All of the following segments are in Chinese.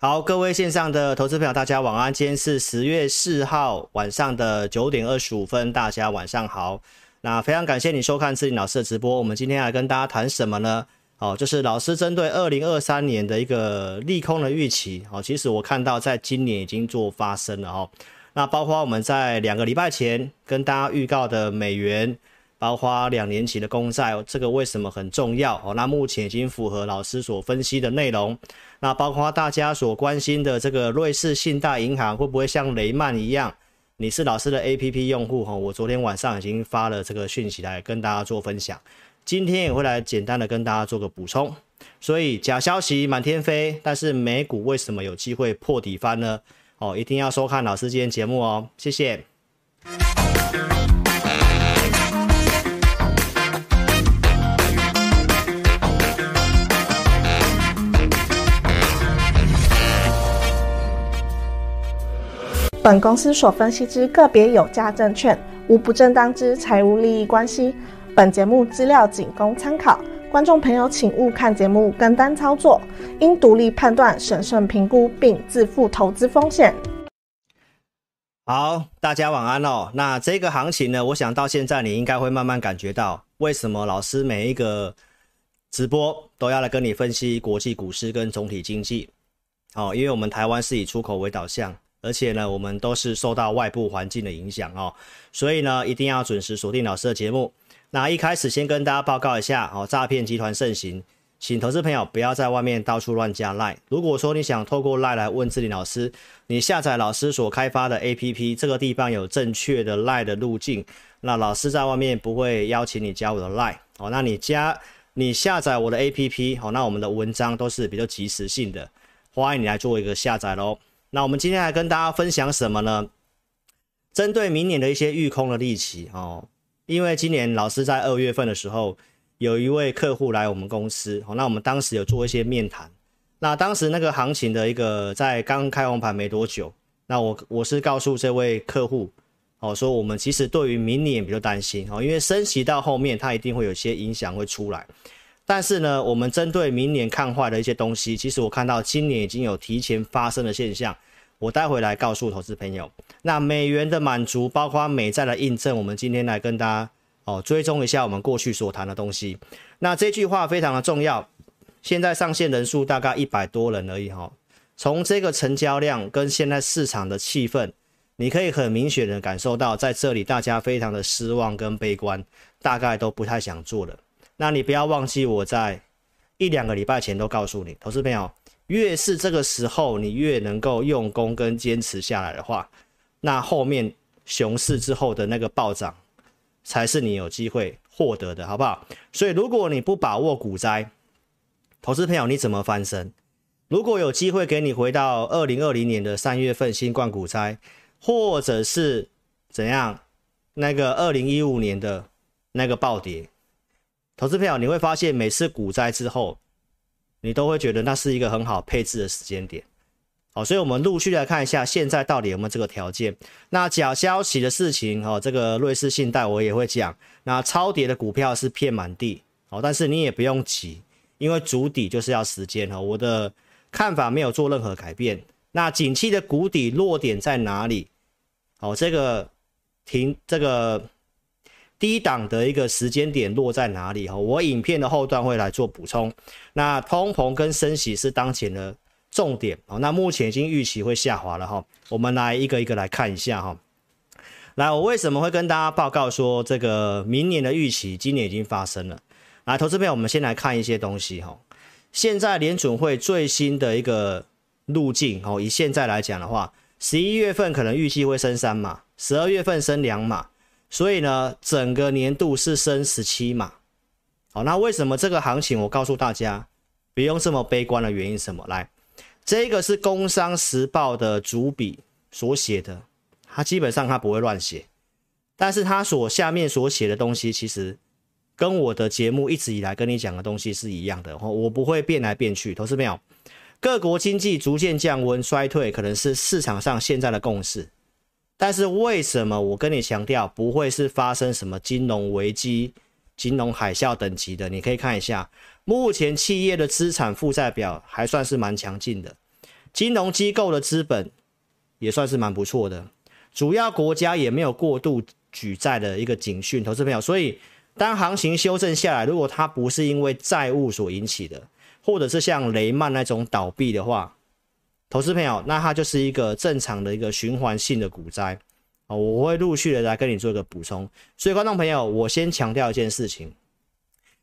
好，各位线上的投资朋友，大家晚安。今天是十月四号晚上的九点二十五分，大家晚上好。那非常感谢你收看志玲老师的直播。我们今天来跟大家谈什么呢？哦，就是老师针对二零二三年的一个利空的预期。哦，其实我看到在今年已经做发生了哦。那包括我们在两个礼拜前跟大家预告的美元。包括两年期的公债，这个为什么很重要？哦，那目前已经符合老师所分析的内容。那包括大家所关心的这个瑞士信贷银行会不会像雷曼一样？你是老师的 APP 用户哈，我昨天晚上已经发了这个讯息来跟大家做分享，今天也会来简单的跟大家做个补充。所以假消息满天飞，但是美股为什么有机会破底翻呢？哦，一定要收看老师今天节目哦，谢谢。本公司所分析之个别有价证券，无不正当之财务利益关系。本节目资料仅供参考，观众朋友请勿看节目跟单操作，应独立判断、审慎评估并自负投资风险。好，大家晚安哦。那这个行情呢，我想到现在你应该会慢慢感觉到，为什么老师每一个直播都要来跟你分析国际股市跟总体经济。好，因为我们台湾是以出口为导向。而且呢，我们都是受到外部环境的影响哦，所以呢，一定要准时锁定老师的节目。那一开始先跟大家报告一下哦，诈骗集团盛行，请投资朋友不要在外面到处乱加 LINE。如果说你想透过 LINE 来问志霖老师，你下载老师所开发的 APP，这个地方有正确的 LINE 的路径，那老师在外面不会邀请你加我的 LINE 哦。那你加你下载我的 APP 哦，那我们的文章都是比较及时性的，欢迎你来做一个下载喽。那我们今天来跟大家分享什么呢？针对明年的一些预空的利期哦，因为今年老师在二月份的时候，有一位客户来我们公司哦，那我们当时有做一些面谈，那当时那个行情的一个在刚开红盘没多久，那我我是告诉这位客户哦，说我们其实对于明年比较担心哦，因为升息到后面它一定会有些影响会出来。但是呢，我们针对明年看坏的一些东西，其实我看到今年已经有提前发生的现象，我待会来告诉投资朋友。那美元的满足，包括美债的印证，我们今天来跟大家哦追踪一下我们过去所谈的东西。那这句话非常的重要。现在上线人数大概一百多人而已哈，从这个成交量跟现在市场的气氛，你可以很明显的感受到，在这里大家非常的失望跟悲观，大概都不太想做了。那你不要忘记，我在一两个礼拜前都告诉你，投资朋友，越是这个时候，你越能够用功跟坚持下来的话，那后面熊市之后的那个暴涨，才是你有机会获得的，好不好？所以如果你不把握股灾，投资朋友你怎么翻身？如果有机会给你回到二零二零年的三月份新冠股灾，或者是怎样那个二零一五年的那个暴跌。投资朋友，你会发现每次股灾之后，你都会觉得那是一个很好配置的时间点。好，所以我们陆续来看一下，现在到底有没有这个条件？那假消息的事情，哦，这个瑞士信贷我也会讲。那超跌的股票是遍满地，好，但是你也不用急，因为筑底就是要时间哈。我的看法没有做任何改变。那景气的谷底落点在哪里？好，这个停这个。低档的一个时间点落在哪里？哈，我影片的后段会来做补充。那通膨跟升息是当前的重点哦。那目前已经预期会下滑了哈。我们来一个一个来看一下哈。来，我为什么会跟大家报告说这个明年的预期今年已经发生了？来，投资朋友，我们先来看一些东西哈。现在联准会最新的一个路径哦，以现在来讲的话，十一月份可能预计会升三码，十二月份升两码。所以呢，整个年度是升十七码。好，那为什么这个行情我告诉大家不用这么悲观的原因什么？来，这个是《工商时报》的主笔所写的，他基本上他不会乱写，但是他所下面所写的东西其实跟我的节目一直以来跟你讲的东西是一样的，我不会变来变去。投资没有？各国经济逐渐降温衰退，可能是市场上现在的共识。但是为什么我跟你强调不会是发生什么金融危机、金融海啸等级的？你可以看一下，目前企业的资产负债表还算是蛮强劲的，金融机构的资本也算是蛮不错的，主要国家也没有过度举债的一个警讯，投资朋友。所以当行情修正下来，如果它不是因为债务所引起的，或者是像雷曼那种倒闭的话，投资朋友，那它就是一个正常的一个循环性的股灾啊，我会陆续的来跟你做一个补充。所以观众朋友，我先强调一件事情，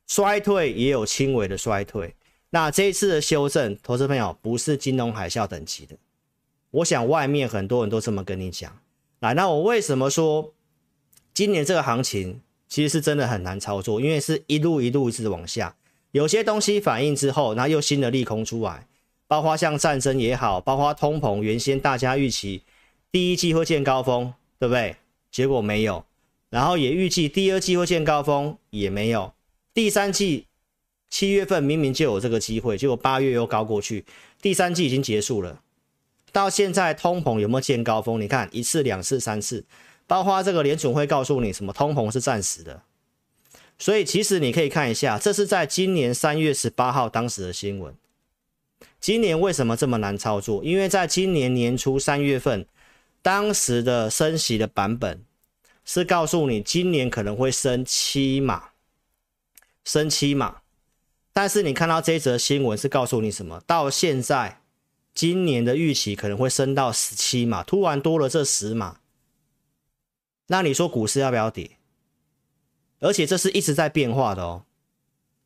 衰退也有轻微的衰退。那这一次的修正，投资朋友不是金融海啸等级的。我想外面很多人都这么跟你讲。来，那我为什么说今年这个行情其实是真的很难操作？因为是一路一路一直往下，有些东西反应之后，然后又新的利空出来，包括像战争也好，包括通膨，原先大家预期第一季会见高峰，对不对？结果没有，然后也预计第二季会见高峰，也没有，第三季。七月份明明就有这个机会，结果八月又高过去，第三季已经结束了，到现在通膨有没有见高峰？你看一次、两次、三次，包括这个联储会告诉你什么通膨是暂时的，所以其实你可以看一下，这是在今年三月十八号当时的新闻。今年为什么这么难操作？因为在今年年初三月份，当时的升息的版本是告诉你今年可能会升七码，升七码。但是你看到这则新闻是告诉你什么？到现在，今年的预期可能会升到十七码，突然多了这十码，那你说股市要不要跌？而且这是一直在变化的哦。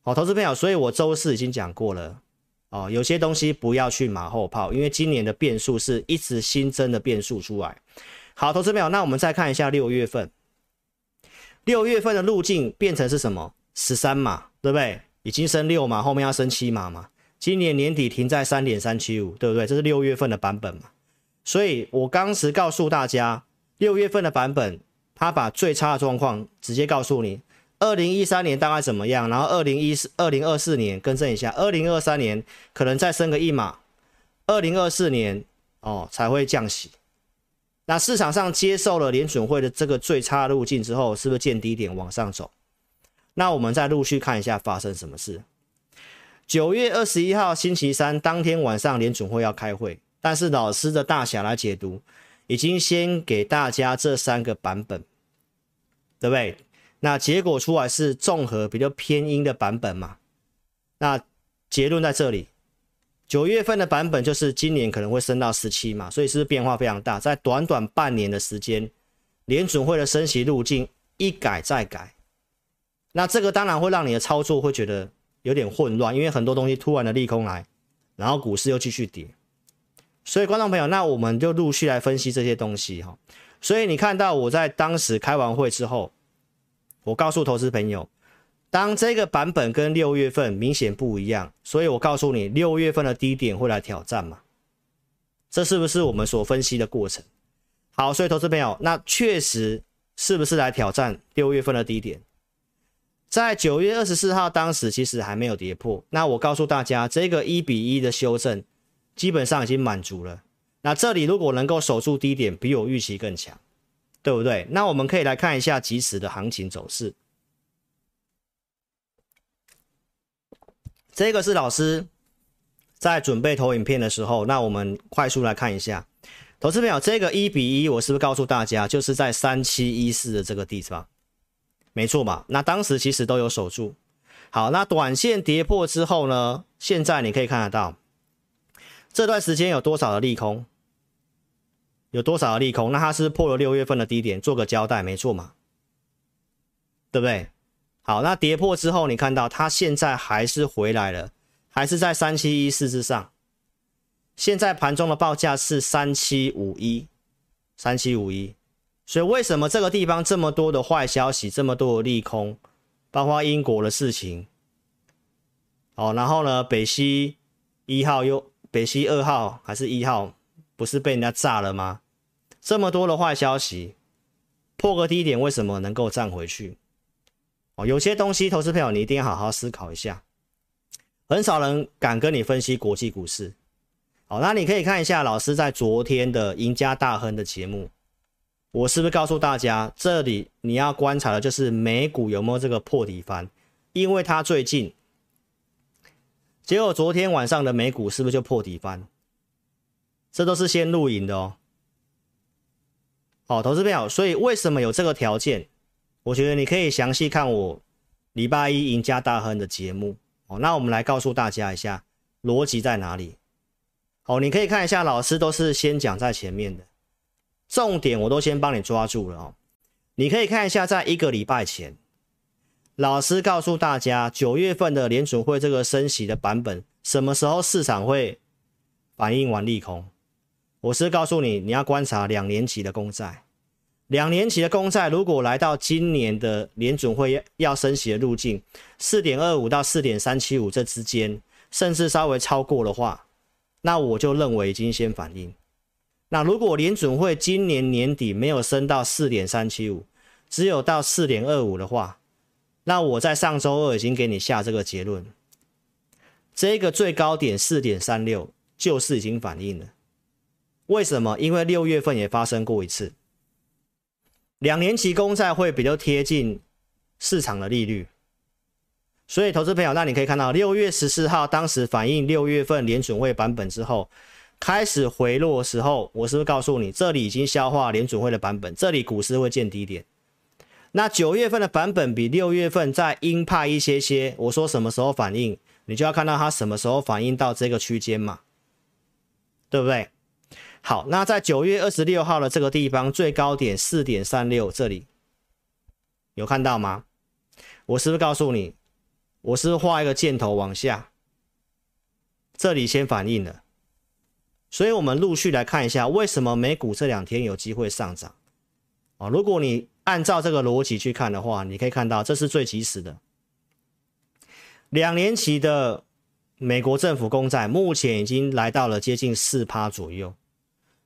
好，投资朋友，所以我周四已经讲过了哦，有些东西不要去马后炮，因为今年的变数是一直新增的变数出来。好，投资朋友，那我们再看一下六月份，六月份的路径变成是什么？十三码，对不对？已经升六码，后面要升七码嘛？今年年底停在三点三七五，对不对？这是六月份的版本嘛？所以我当时告诉大家，六月份的版本，他把最差的状况直接告诉你，二零一三年大概怎么样，然后二零一四、二零二四年更正一下，二零二三年可能再升个一码，二零二四年哦才会降息。那市场上接受了联准会的这个最差路径之后，是不是见低点往上走？那我们再陆续看一下发生什么事。九月二十一号星期三当天晚上，联准会要开会，但是老师的大侠来解读，已经先给大家这三个版本，对不对？那结果出来是综合比较偏鹰的版本嘛？那结论在这里，九月份的版本就是今年可能会升到十七嘛，所以是变化非常大？在短短半年的时间，联准会的升息路径一改再改。那这个当然会让你的操作会觉得有点混乱，因为很多东西突然的利空来，然后股市又继续跌。所以观众朋友，那我们就陆续来分析这些东西哈。所以你看到我在当时开完会之后，我告诉投资朋友，当这个版本跟六月份明显不一样，所以我告诉你六月份的低点会来挑战嘛？这是不是我们所分析的过程？好，所以投资朋友，那确实是不是来挑战六月份的低点？在九月二十四号，当时其实还没有跌破。那我告诉大家，这个一比一的修正基本上已经满足了。那这里如果能够守住低点，比我预期更强，对不对？那我们可以来看一下即时的行情走势。这个是老师在准备投影片的时候，那我们快速来看一下，投资朋友，这个一比一，我是不是告诉大家，就是在三七一四的这个地方？没错嘛，那当时其实都有守住。好，那短线跌破之后呢？现在你可以看得到，这段时间有多少的利空？有多少的利空？那它是破了六月份的低点，做个交代，没错嘛，对不对？好，那跌破之后，你看到它现在还是回来了，还是在三七一四之上。现在盘中的报价是三七五一，三七五一。所以为什么这个地方这么多的坏消息，这么多的利空，包括英国的事情，哦，然后呢，北溪一号又北溪二号还是一号，不是被人家炸了吗？这么多的坏消息，破个低点为什么能够站回去？哦，有些东西，投资朋友你一定要好好思考一下。很少人敢跟你分析国际股市。好，那你可以看一下老师在昨天的赢家大亨的节目。我是不是告诉大家，这里你要观察的就是美股有没有这个破底翻？因为它最近，结果昨天晚上的美股是不是就破底翻？这都是先录影的哦。好，投资票，所以为什么有这个条件？我觉得你可以详细看我礼拜一赢家大亨的节目哦。那我们来告诉大家一下逻辑在哪里。好，你可以看一下，老师都是先讲在前面的，重点我都先帮你抓住了哦。你可以看一下，在一个礼拜前，老师告诉大家九月份的联储会这个升息的版本，什么时候市场会反应完利空？我是告诉你，你要观察两年期的公债，两年期的公债如果来到今年的联准会要升息的路径，四点二五到四点三七五这之间，甚至稍微超过的话，那我就认为已经先反应。那如果联准会今年年底没有升到四点三七五，只有到四点二五的话，那我在上周二已经给你下这个结论，这个最高点四点三六就是已经反应了。为什么？因为六月份也发生过一次，两年期公债会比较贴近市场的利率，所以投资朋友，那你可以看到六月十四号当时反映六月份联准会版本之后开始回落的时候，我是不是告诉你这里已经消化联准会的版本，这里股市会见低点？那九月份的版本比六月份再鹰派一些些，我说什么时候反应，你就要看到它什么时候反应到这个区间嘛，对不对？好，那在九月二十六号的这个地方，最高点四点三六，这里有看到吗？我是不是告诉你，我是画一个箭头往下，这里先反应了，所以我们陆续来看一下，为什么美股这两天有机会上涨啊？如果你按照这个逻辑去看的话，你可以看到这是最及时的，两年期的美国政府公债目前已经来到了接近四趴左右。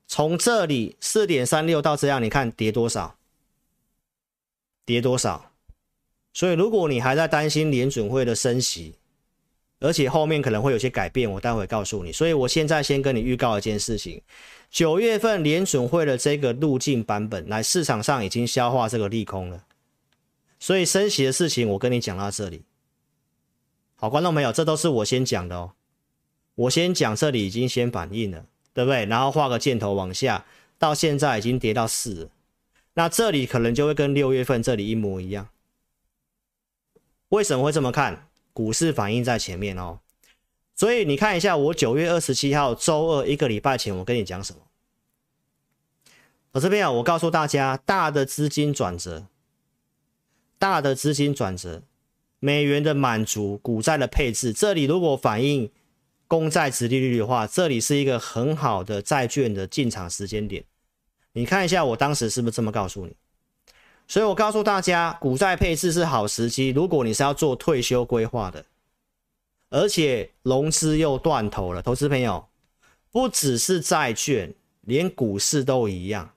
从这里四点三六到这样，你看跌多少？跌多少？所以如果你还在担心联准会的升息，而且后面可能会有些改变，我待会告诉你。所以我现在先跟你预告一件事情：九月份联准会的这个路径版本，来市场上已经消化这个利空了。所以升息的事情，我跟你讲到这里。好，观众朋友，这都是我先讲的哦。我先讲这里已经先反应了。对不对？然后画个箭头往下，到现在已经跌到四了，那这里可能就会跟六月份这里一模一样。为什么会这么看？股市反应在前面哦，所以你看一下，我九月二十七号周二一个礼拜前，我跟你讲什么？我这边啊，我告诉大家，大的资金转折，大的资金转折，美元的满足，股债的配置，这里如果反应。公债殖利率的话，这里是一个很好的债券的进场时间点。你看一下，我当时是不是这么告诉你？所以我告诉大家，股债配置是好时机。如果你是要做退休规划的，而且融资又断头了，投资朋友，不只是债券，连股市都一样。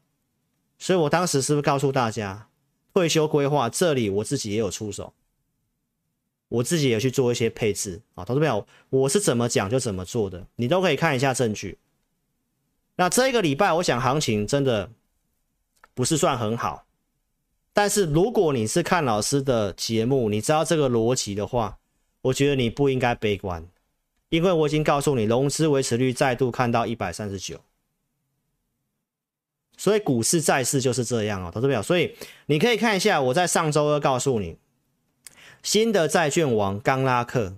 所以我当时是不是告诉大家，退休规划这里我自己也有出手。我自己也去做一些配置啊，投资朋友，我是怎么讲就怎么做的，你都可以看一下证据。那这个礼拜，我想行情真的不是算很好，但是如果你是看老师的节目，你知道这个逻辑的话，我觉得你不应该悲观，因为我已经告诉你，融资维持率再度看到一百三十九，所以股市债市就是这样哦，投资朋友，所以你可以看一下，我在上周二告诉你。新的债券王刚拉克，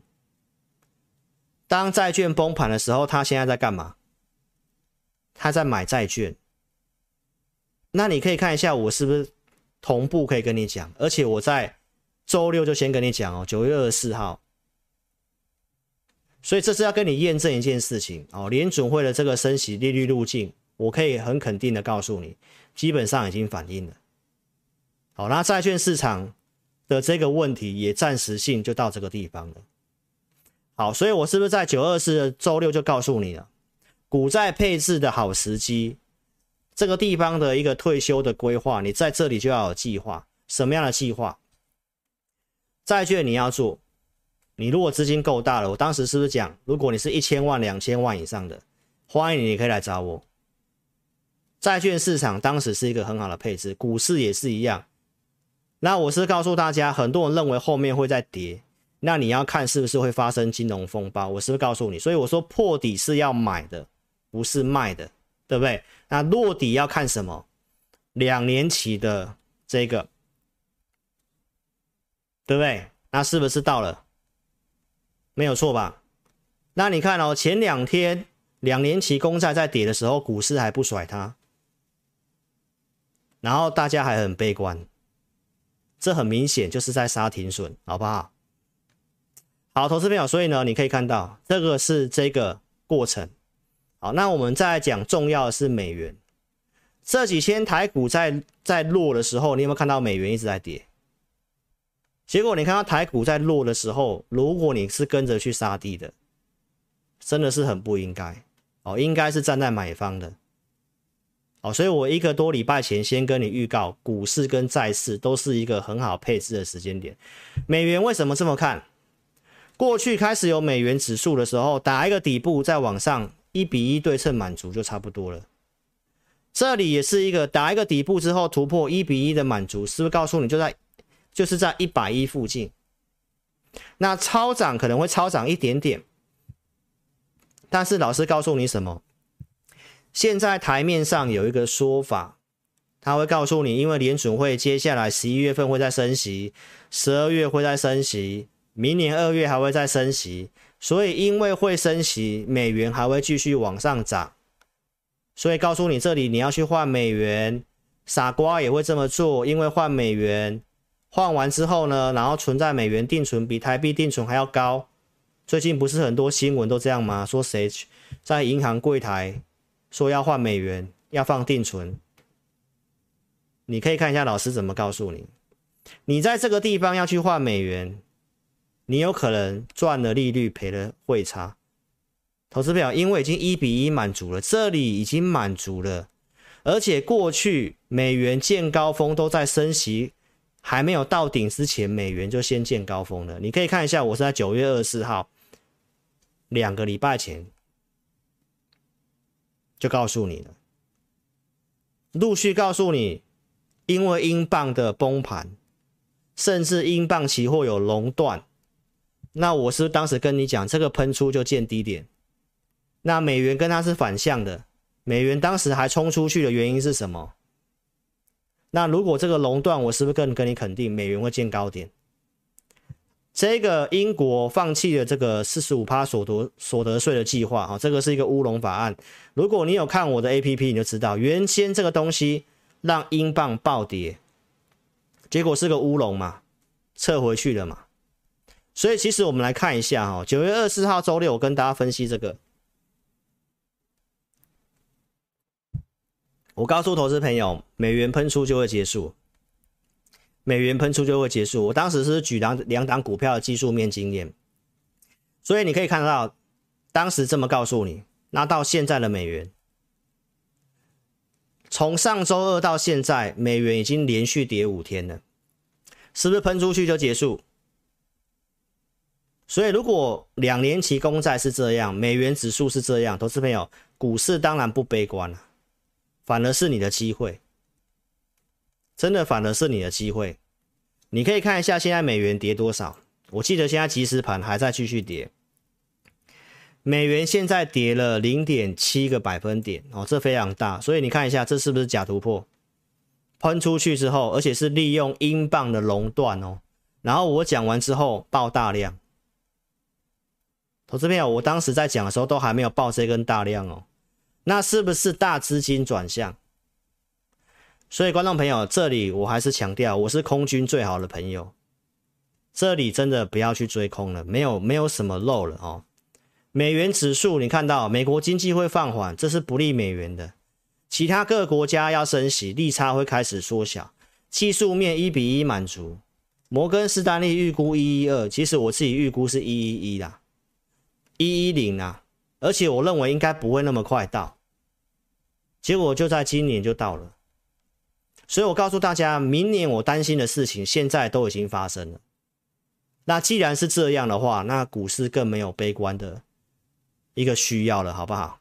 当债券崩盘的时候，他现在在干嘛？他在买债券。那你可以看一下，我是不是同步可以跟你讲？而且我在周六就先跟你讲哦，九月二十四号。所以这是要跟你验证一件事情哦，联准会的这个升息利率路径，我可以很肯定的告诉你，基本上已经反映了。好，那债券市场。的这个问题也暂时性就到这个地方了。好，所以我是不是在九二四的周六就告诉你了，股债配置的好时机，这个地方的一个退休的规划，你在这里就要有计划。什么样的计划？债券你要做，你如果资金够大了，我当时是不是讲，如果你是一千万、两千万以上的，欢迎你，你可以来找我。债券市场当时是一个很好的配置，股市也是一样。那我是告诉大家，很多人认为后面会再跌，那你要看是不是会发生金融风暴。我是不是告诉你？所以我说破底是要买的，不是卖的。对不对？那落底要看什么？两年期的这个，对不对？那是不是到了？没有错吧？那你看哦，前两天两年期公债在跌的时候，股市还不甩它，然后大家还很悲观，这很明显就是在杀停损，好不好？好，投资朋友，所以呢，你可以看到这个是这个过程。好，那我们再讲重要的是美元。这几天台股在在落的时候，你有没有看到美元一直在跌？结果你看到台股在落的时候，如果你是跟着去杀低的，真的是很不应该哦，应该是站在买方的。所以我一个多礼拜前先跟你预告，股市跟债市都是一个很好配置的时间点。美元为什么这么看？过去开始有美元指数的时候，打一个底部再往上，一比一对称满足就差不多了。这里也是一个打一个底部之后突破一比一的满足，是不是告诉你就在就是在一百一附近？那超涨可能会超涨一点点，但是老师告诉你什么？现在台面上有一个说法，他会告诉你，因为联准会接下来十一月份会再升息，十二月会再升息。明年二月还会再升息，所以因为会升息，美元还会继续往上涨。所以告诉你，这里你要去换美元，傻瓜也会这么做，因为换美元换完之后呢，然后存在美元定存比台币定存还要高。最近不是很多新闻都这样吗？说谁在银行柜台说要换美元，要放定存。你可以看一下老师怎么告诉你，你在这个地方要去换美元。你有可能赚了利率，赔了汇差。投资表因为已经一比一满足了，这里已经满足了，而且过去美元见高峰都在升息，还没有到顶之前，美元就先见高峰了。你可以看一下，我是在九月二十四号，两个礼拜前就告诉你了，陆续告诉你，因为英镑的崩盘，甚至英镑期货有熔断。那我是当时跟你讲，这个喷出就见低点。那美元跟它是反向的，美元当时还冲出去的原因是什么？那如果这个熔断，我是不是更跟你肯定美元会见高点？这个英国放弃了这个四十五趴所得所得税的计划啊，这个是一个乌龙法案。如果你有看我的 APP，你就知道原先这个东西让英镑暴跌，结果是个乌龙嘛，撤回去了嘛。所以其实我们来看一下哈，九月二十号周六，我跟大家分析这个。我告诉投资朋友，美元喷出就会结束，美元喷出就会结束。我当时是举两两档股票的技术面经验，所以你可以看到，当时这么告诉你。那到现在的美元，从上周二到现在，美元已经连续跌五天了，是不是喷出去就结束？所以，如果两年期公债是这样，美元指数是这样，投资朋友，股市当然不悲观了，反而是你的机会，真的反而是你的机会。你可以看一下现在美元跌多少，我记得现在即时盘还在继续跌，美元现在跌了零点七个百分点哦，这非常大。所以你看一下，这是不是假突破？喷出去之后，而且是利用英镑的熔断哦，然后我讲完之后爆大量。投资朋友，我当时在讲的时候都还没有爆这根大量哦，那是不是大资金转向？所以观众朋友，这里我还是强调，我是空军最好的朋友，这里真的不要去追空了，没有没有什么漏了哦。美元指数你看到美国经济会放缓，这是不利美元的，其他各国家要升息，利差会开始缩小，技术面一比一满足，摩根士丹利预估一一二，其实我自己预估是一一一啦。一一零啊，而且我认为应该不会那么快到，结果就在今年就到了，所以我告诉大家，明年我担心的事情现在都已经发生了。那既然是这样的话，那股市更没有悲观的一个需要了，好不好？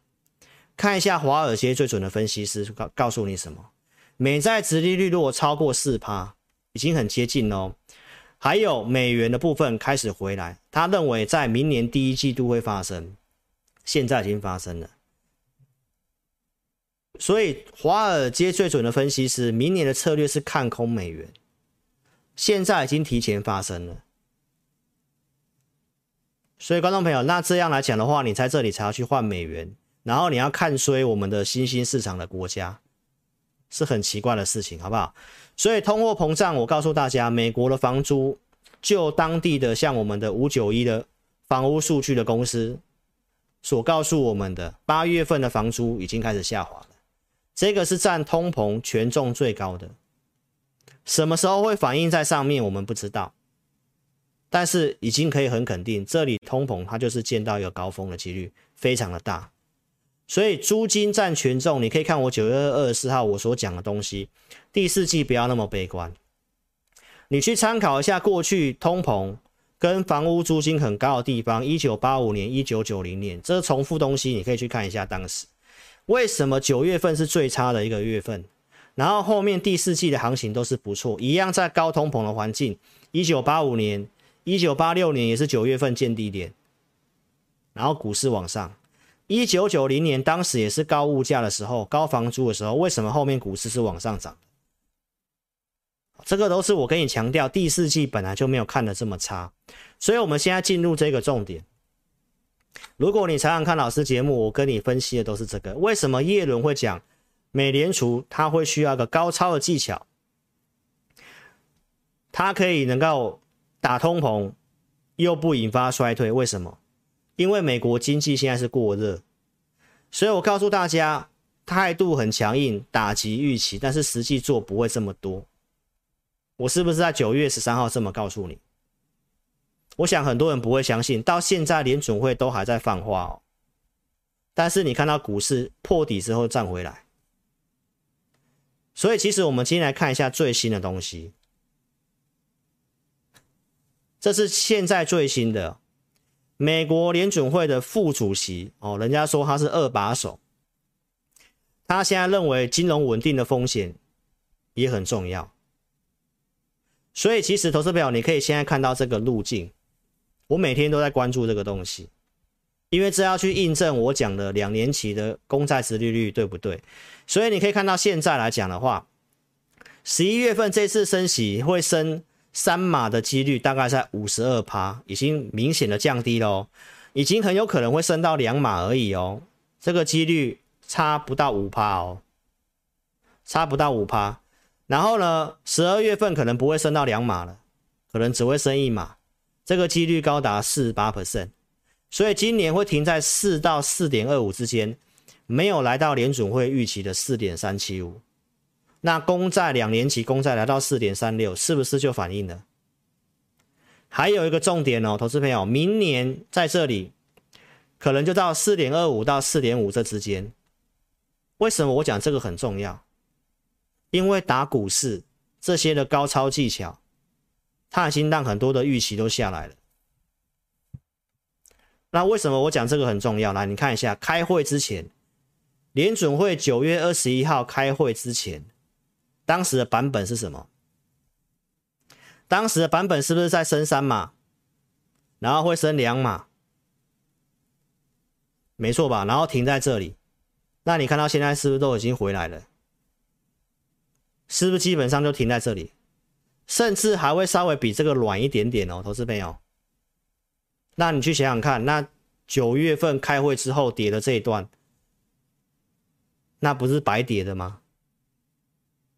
看一下华尔街最准的分析师告告诉你什么？美债殖利率如果超过四趴，已经很接近哦。还有美元的部分开始回来，他认为在明年第一季度会发生，现在已经发生了。所以华尔街最准的分析师，明年的策略是看空美元，现在已经提前发生了。所以观众朋友，那这样来讲的话，你在这里才要去换美元，然后你要看衰我们的新兴市场的国家，是很奇怪的事情，好不好？所以通货膨胀，我告诉大家，美国的房租，就当地的像我们的五九一的房屋数据的公司所告诉我们的，八月份的房租已经开始下滑了，这个是占通膨权重最高的，什么时候会反映在上面，我们不知道。但是已经可以很肯定，这里通膨它就是见到一个高峰的几率非常的大，所以租金占权重，你可以看我九月二十四号我所讲的东西，第四季不要那么悲观，你去参考一下过去通膨跟房屋租金很高的地方，一九八五年、一九九零年，这重复东西你可以去看一下当时。为什么九月份是最差的一个月份，然后后面第四季的行情都是不错，一样在高通膨的环境，一九八五年。一九八六年也是九月份见低点，然后股市往上。一九九零年当时也是高物价的时候，高房租的时候，为什么后面股市是往上涨？这个都是我跟你强调，第四季本来就没有看的这么差。所以我们现在进入这个重点。如果你常常看老师节目，我跟你分析的都是这个。为什么叶伦会讲美联储它会需要一个高超的技巧，它可以能够。打通膨又不引发衰退，为什么？因为美国经济现在是过热，所以我告诉大家，态度很强硬，打击预期，但是实际做不会这么多。我是不是在九月十三号这么告诉你？我想很多人不会相信，到现在联准会都还在放话哦。但是你看到股市破底之后站回来，所以其实我们今天来看一下最新的东西。这是现在最新的美国联准会的副主席哦，人家说他是二把手，他现在认为金融稳定的风险也很重要，所以其实投资表你可以现在看到这个路径，我每天都在关注这个东西，因为这要去印证我讲的两年期的公债殖利率对不对？所以你可以看到现在来讲的话，十一月份这次升息会升。三码的几率大概在五十二趴，已经明显的降低了哦，已经很有可能会升到两码而已哦，这个几率差不到五趴哦，差不到五趴。然后呢，十二月份可能不会升到两码了，可能只会升一码，这个几率高达四十八 percent，所以今年会停在四到四点二五之间，没有来到联准会预期的四点三七五。那公债两年期公债来到四点三六，是不是就反映了？还有一个重点哦，投资朋友，明年在这里可能就到四点二五到四点五这之间。为什么我讲这个很重要？因为打股市这些的高超技巧，它已经让很多的预期都下来了。那为什么我讲这个很重要？来，你看一下，开会之前，联准会九月二十一号开会之前。当时的版本是什么？当时的版本是不是在升三码，然后会升两码？没错吧？然后停在这里。那你看到现在是不是都已经回来了？是不是基本上就停在这里？甚至还会稍微比这个软一点点哦，投资朋友。那你去想想看，那九月份开会之后跌的这一段，那不是白跌的吗？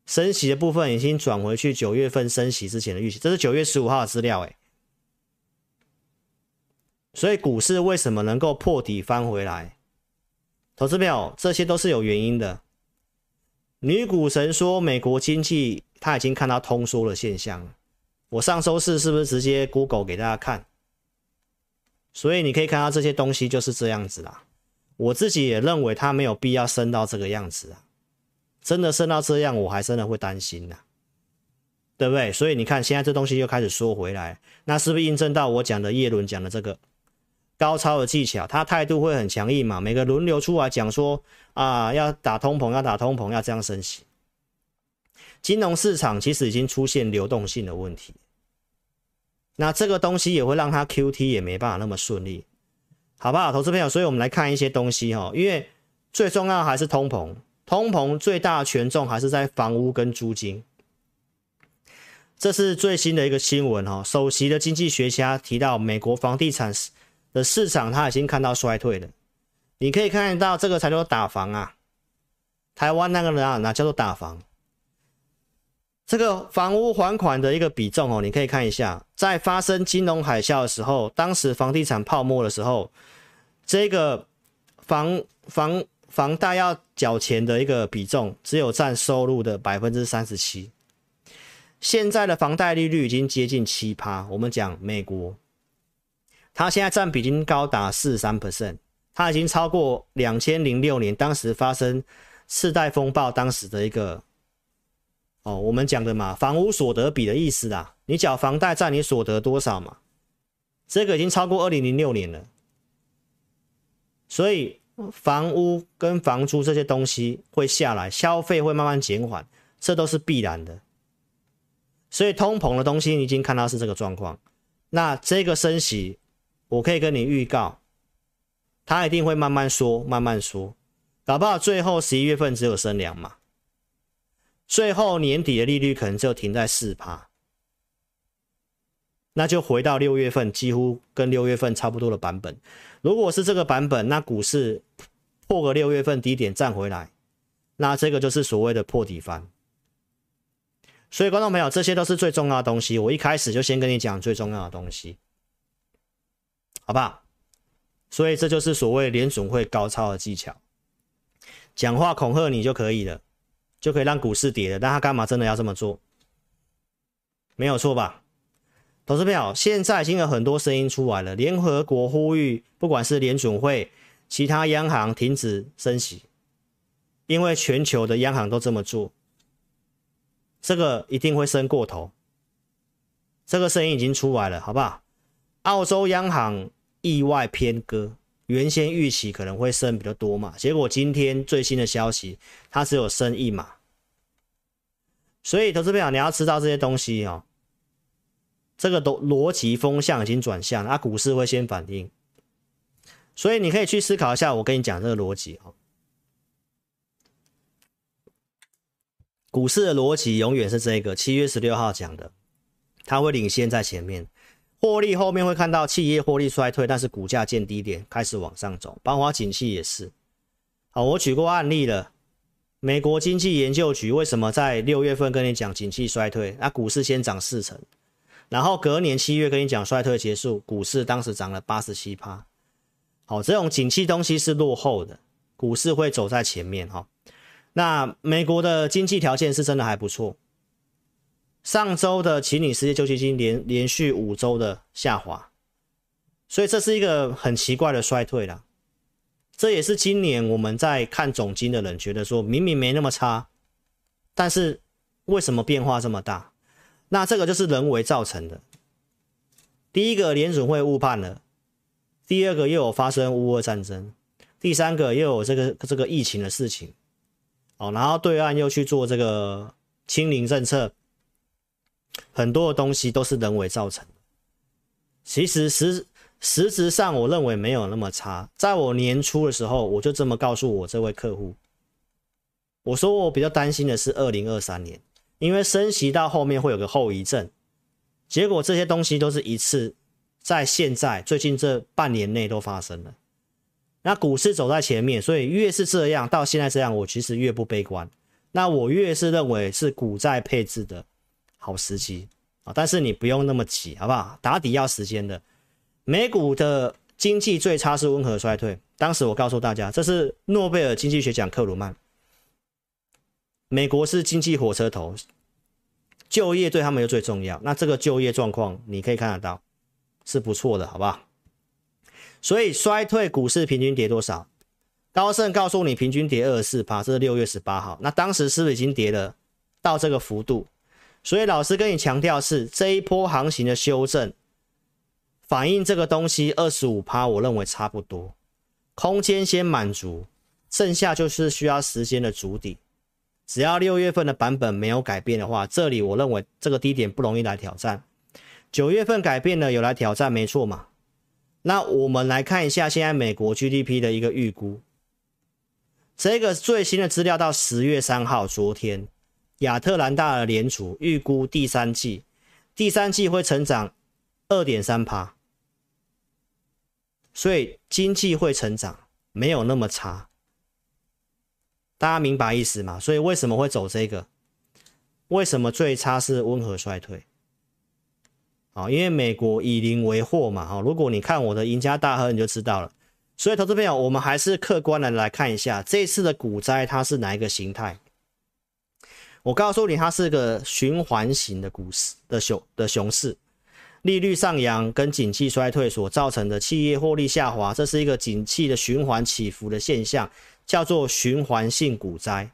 升息的部分已经转回去九月份升息之前的预期，这是九月十五号的资料，哎，所以股市为什么能够破底翻回来？投资朋友这些都是有原因的。女股神说美国经济他已经看到通缩的现象了，我上周四是不是直接 Google 给大家看？所以你可以看到这些东西就是这样子啦。我自己也认为它没有必要升到这个样子啊。真的升到这样，我还真的会担心呐，对不对？所以你看，现在这东西又开始缩回来，那是不是印证到我讲的叶伦讲的这个高超的技巧？他态度会很强硬嘛？每个轮流出来讲说啊，要打通膨，要打通膨，要这样升息。金融市场其实已经出现流动性的问题，那这个东西也会让它 QT 也没办法那么顺利，好不好，投资朋友？所以我们来看一些东西哈，因为最重要还是通膨。通膨最大权重还是在房屋跟租金。这是最新的一个新闻哦，首席的经济学家提到，美国房地产的市场他已经看到衰退了。你可以看得到，这个才叫做打房啊。台湾那个人啊，那叫做打房？这个房屋还款的一个比重哦，你可以看一下，在发生金融海啸的时候，当时房地产泡沫的时候，这个房房房贷要缴钱的一个比重，只有占收入的百分之三十七。现在的房贷利率已经接近七趴，我们讲美国，它现在占比已经高达四十三 percent，它已经超过两千零六年当时发生次贷风暴当时的一个哦，我们讲的嘛，房屋所得比的意思啦，你缴房贷占你所得多少嘛，这个已经超过二零零六年了，所以房屋跟房租这些东西会下来，消费会慢慢减缓，这都是必然的。所以通膨的东西，你已经看到是这个状况。那这个升息，我可以跟你预告，它一定会慢慢缩，慢慢缩，搞不好最后十一月份只有升两码，最后年底的利率可能就停在四趴，那就回到六月份，几乎跟六月份差不多的版本。如果是这个版本，那股市破个六月份低点站回来，那这个就是所谓的破底翻。所以，观众朋友，这些都是最重要的东西。我一开始就先跟你讲最重要的东西，好不好？所以这就是所谓联准会高超的技巧，讲话恐吓你就可以了，就可以让股市跌了。但他干嘛真的要这么做？没有错吧？投资朋友，现在已经有很多声音出来了，联合国呼吁，不管是联准会、其他央行停止升息，因为全球的央行都这么做。这个一定会升过头，这个声音已经出来了，好不好？澳洲央行意外偏鸽，原先预期可能会升比较多嘛，结果今天最新的消息，它只有升一码。所以投资朋友你要知道这些东西哦，这个逻逻辑风向已经转向，了，啊股市会先反应，所以你可以去思考一下，我跟你讲这个逻辑哦。股市的逻辑永远是这个，七月十六号讲的，它会领先在前面，获利后面会看到企业获利衰退，但是股价见低点开始往上走，包括景气也是。好，我举过案例了，美国经济研究局为什么在六月份跟你讲景气衰退，那股市先涨四成，然后隔年七月跟你讲衰退结束，股市当时涨了八十七趴。好，这种景气东西是落后的，股市会走在前面哈。那美国的经济条件是真的还不错。上周的期领失业救济金连连续五周的下滑，所以这是一个很奇怪的衰退了。这也是今年我们在看总经的人觉得说，明明没那么差，但是为什么变化这么大？那这个就是人为造成的。第一个联准会误判了，第二个又有发生乌俄战争，第三个又有这个这个疫情的事情。哦，然后对岸又去做这个清零政策，很多的东西都是人为造成的。其实实实质上，我认为没有那么差。在我年初的时候，我就这么告诉我这位客户，我说我比较担心的是二零二三年，因为升息到后面会有个后遗症。结果这些东西都是一次在现在最近这半年内都发生了。那股市走在前面，所以越是这样，到现在这样，我其实越不悲观。那我越是认为是股债配置的好时机啊，但是你不用那么急，好不好？打底要时间的。美股的经济最差是温和衰退，当时我告诉大家，这是诺贝尔经济学奖克鲁曼。美国是经济火车头，就业对他们又最重要。那这个就业状况你可以看得到，是不错的，好不好？所以衰退股市平均跌多少？高盛告诉你平均跌二十四趴，这是六月十八号。那当时是不是已经跌了到这个幅度？所以老师跟你强调是这一波行情的修正，反映这个东西二十五趴，我认为差不多，空间先满足，剩下就是需要时间的筑底。只要六月份的版本没有改变的话，这里我认为这个低点不容易来挑战。九月份改变了，有来挑战，没错嘛？那我们来看一下现在美国 GDP 的一个预估，这个最新的资料到十月三号，昨天亚特兰大的联储预估第三季，第三季会成长二点三趴，所以经济会成长，没有那么差。大家明白意思吗？所以为什么会走这个？为什么最差是温和衰退？啊，因为美国以邻为壑嘛。哈，如果你看我的赢家大亨，你就知道了。所以，投资朋友，我们还是客观的来看一下这次的股灾它是哪一个形态？我告诉你，它是个循环型的股市的熊的熊市，利率上扬跟景气衰退所造成的企业获利下滑，这是一个景气的循环起伏的现象。叫做循环性股灾，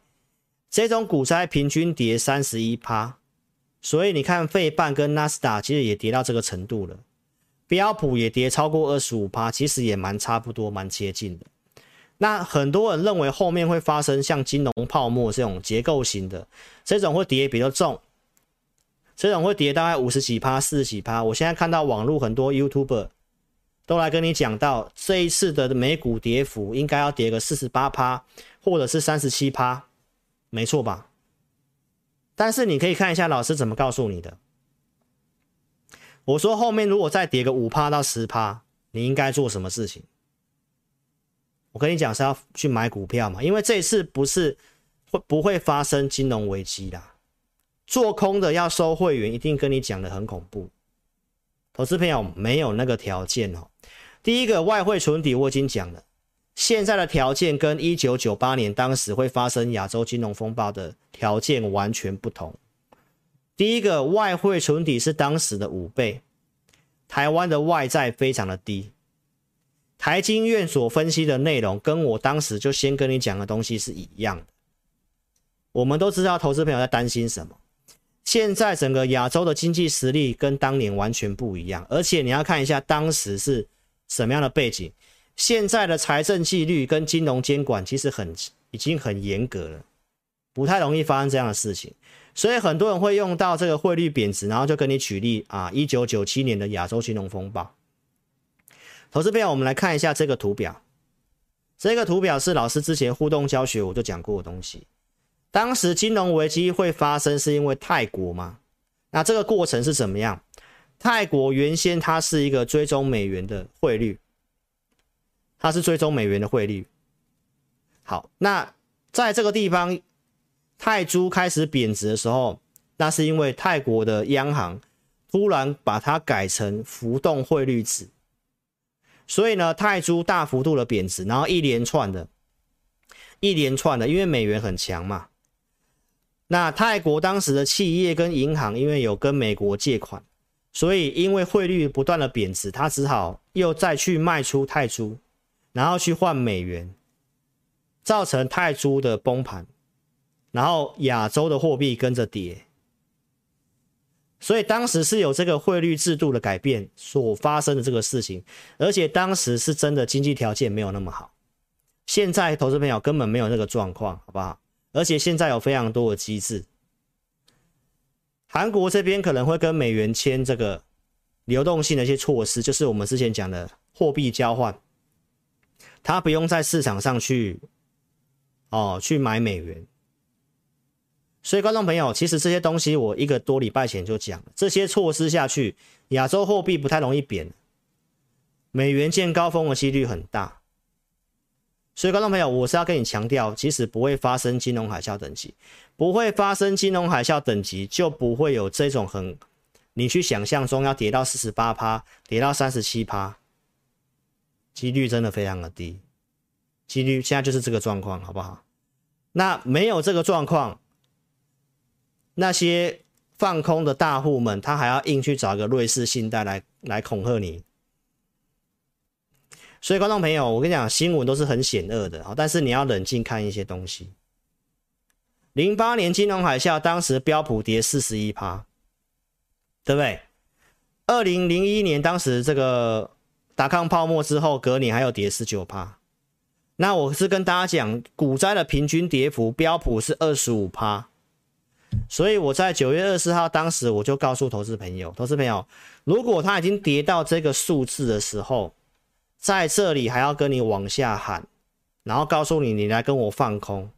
这种股灾平均跌三十一趴，所以你看费半跟纳斯达其实也跌到这个程度了，标普也跌超过二十五趴，其实也蛮差不多，蛮接近的。那很多人认为后面会发生像金融泡沫这种结构型的，这种会跌比较重，这种会跌大概五十几趴、四十几趴。我现在看到网络很多 YouTuber。都来跟你讲到这一次的美股跌幅应该要跌个四十八趴，或者是三十七趴，没错吧？但是你可以看一下老师怎么告诉你的。我说后面如果再跌个五趴到十趴，你应该做什么事情？我跟你讲是要去买股票嘛，因为这一次不是会不会发生金融危机啦？做空的要收会员，一定跟你讲的很恐怖。投资朋友没有那个条件哦。第一个外汇存底我已经讲了，现在的条件跟一九九八年当时会发生亚洲金融风暴的条件完全不同。第一个外汇存底是当时的五倍，台湾的外债非常的低。台经院所分析的内容跟我当时就先跟你讲的东西是一样的。我们都知道投资朋友在担心什么，现在整个亚洲的经济实力跟当年完全不一样，而且你要看一下当时是。什么样的背景？现在的财政纪律跟金融监管其实很已经很严格了，不太容易发生这样的事情。所以很多人会用到这个汇率贬值，然后就跟你举例啊，一九九七年的亚洲金融风暴。投资朋友，我们来看一下这个图表。这个图表是老师之前互动教学我就讲过的东西。当时金融危机会发生是因为泰国吗？那这个过程是怎么样？泰国原先它是一个追踪美元的汇率，它是追踪美元的汇率。好，那在这个地方泰铢开始贬值的时候，那是因为泰国的央行突然把它改成浮动汇率制，所以呢，泰铢大幅度的贬值，然后一连串的，一连串的，因为美元很强嘛。那泰国当时的企业跟银行因为有跟美国借款。所以，因为汇率不断的贬值，他只好又再去卖出泰铢，然后去换美元，造成泰铢的崩盘，然后亚洲的货币跟着跌。所以当时是有这个汇率制度的改变所发生的这个事情，而且当时是真的经济条件没有那么好。现在投资朋友根本没有那个状况，好不好？而且现在有非常多的机制。韩国这边可能会跟美元签这个流动性的一些措施，就是我们之前讲的货币交换，他不用在市场上去哦去买美元。所以，观众朋友，其实这些东西我一个多礼拜前就讲了，这些措施下去，亚洲货币不太容易贬，美元见高峰的几率很大。所以，观众朋友，我是要跟你强调，其实不会发生金融海啸等级，不会发生金融海啸等级，就不会有这种很你去想象中要跌到四十八趴，跌到三十七趴，几率真的非常的低，几率现在就是这个状况，好不好？那没有这个状况，那些放空的大户们，他还要硬去找一个瑞士信贷来来恐吓你。所以，观众朋友，我跟你讲，新闻都是很险恶的，但是你要冷静看一些东西。零八年金融海啸，当时标普跌四十一趴，对不对？二零零一年，当时这个达康泡沫之后，隔年还有跌十九趴。那我是跟大家讲，股灾的平均跌幅，标普是二十五趴。所以我在九月二十号，当时我就告诉投资朋友，投资朋友，如果它已经跌到这个数字的时候，在这里还要跟你往下喊，然后告诉你你来跟我放空，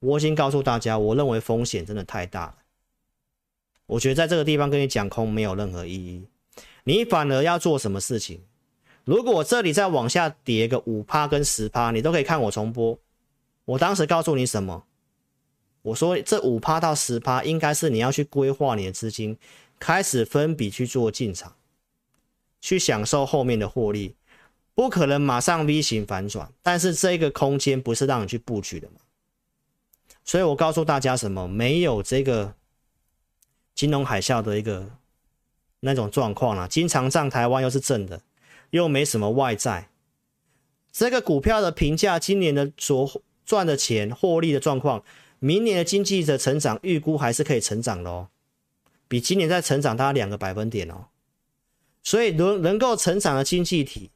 我已经告诉大家，我认为风险真的太大了。我觉得在这个地方跟你讲空没有任何意义，你反而要做什么事情？如果我这里再往下跌个五趴跟十趴，你都可以看我重播。我当时告诉你什么？我说这五趴到十趴应该是你要去规划你的资金，开始分笔去做进场，去享受后面的获利。不可能马上 V 型反转，但是这个空间不是让你去布局的嘛？所以我告诉大家什么？没有这个金融海啸的一个那种状况啦，经常上台湾又是正的，又没什么外债，这个股票的评价，今年的所赚的钱、获利的状况，明年的经济的成长预估还是可以成长的哦，比今年再成长大概两个百分点哦，所以能能够成长的经济体。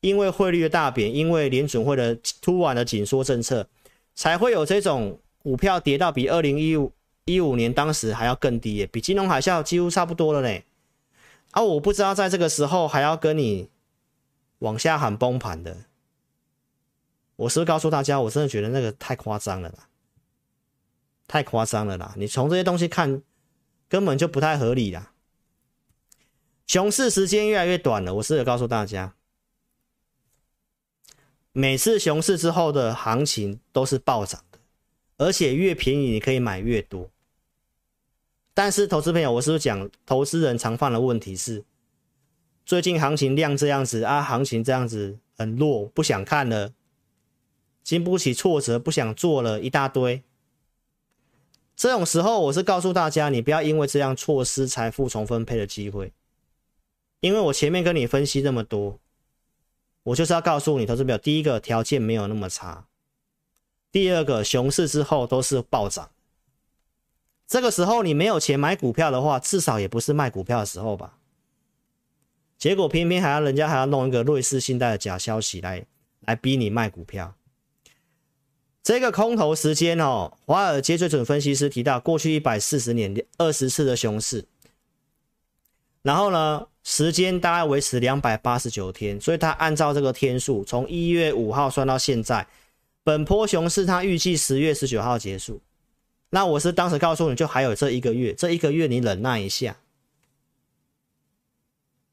因为汇率的大贬，因为联准会的突然的紧缩政策，才会有这种股票跌到比二零一五一五年当时还要更低耶，比金融海啸几乎差不多了呢。啊，我不知道在这个时候还要跟你往下喊崩盘的，我是不是告诉大家，我真的觉得那个太夸张了啦，太夸张了啦！你从这些东西看，根本就不太合理啦。熊市时间越来越短了，我试着告诉大家。每次熊市之后的行情都是暴涨的，而且越便宜你可以买越多。但是投资朋友，我是不是讲投资人常犯的问题是，最近行情量这样子啊，行情这样子很弱，不想看了，经不起挫折，不想做了一大堆。这种时候，我是告诉大家，你不要因为这样错失财富重分配的机会，因为我前面跟你分析这么多。我就是要告诉你，投资表第一个条件没有那么差，第二个熊市之后都是暴涨，这个时候你没有钱买股票的话，至少也不是卖股票的时候吧？结果偏偏还要人家还要弄一个瑞士信贷的假消息来来逼你卖股票，这个空头时间哦，华尔街最准分析师提到，过去一百四十年二十次的熊市，然后呢？时间大概维持两百八十九天，所以他按照这个天数，从一月五号算到现在，本波熊市他预计十月十九号结束。那我是当时告诉你就还有这一个月，这一个月你忍耐一下。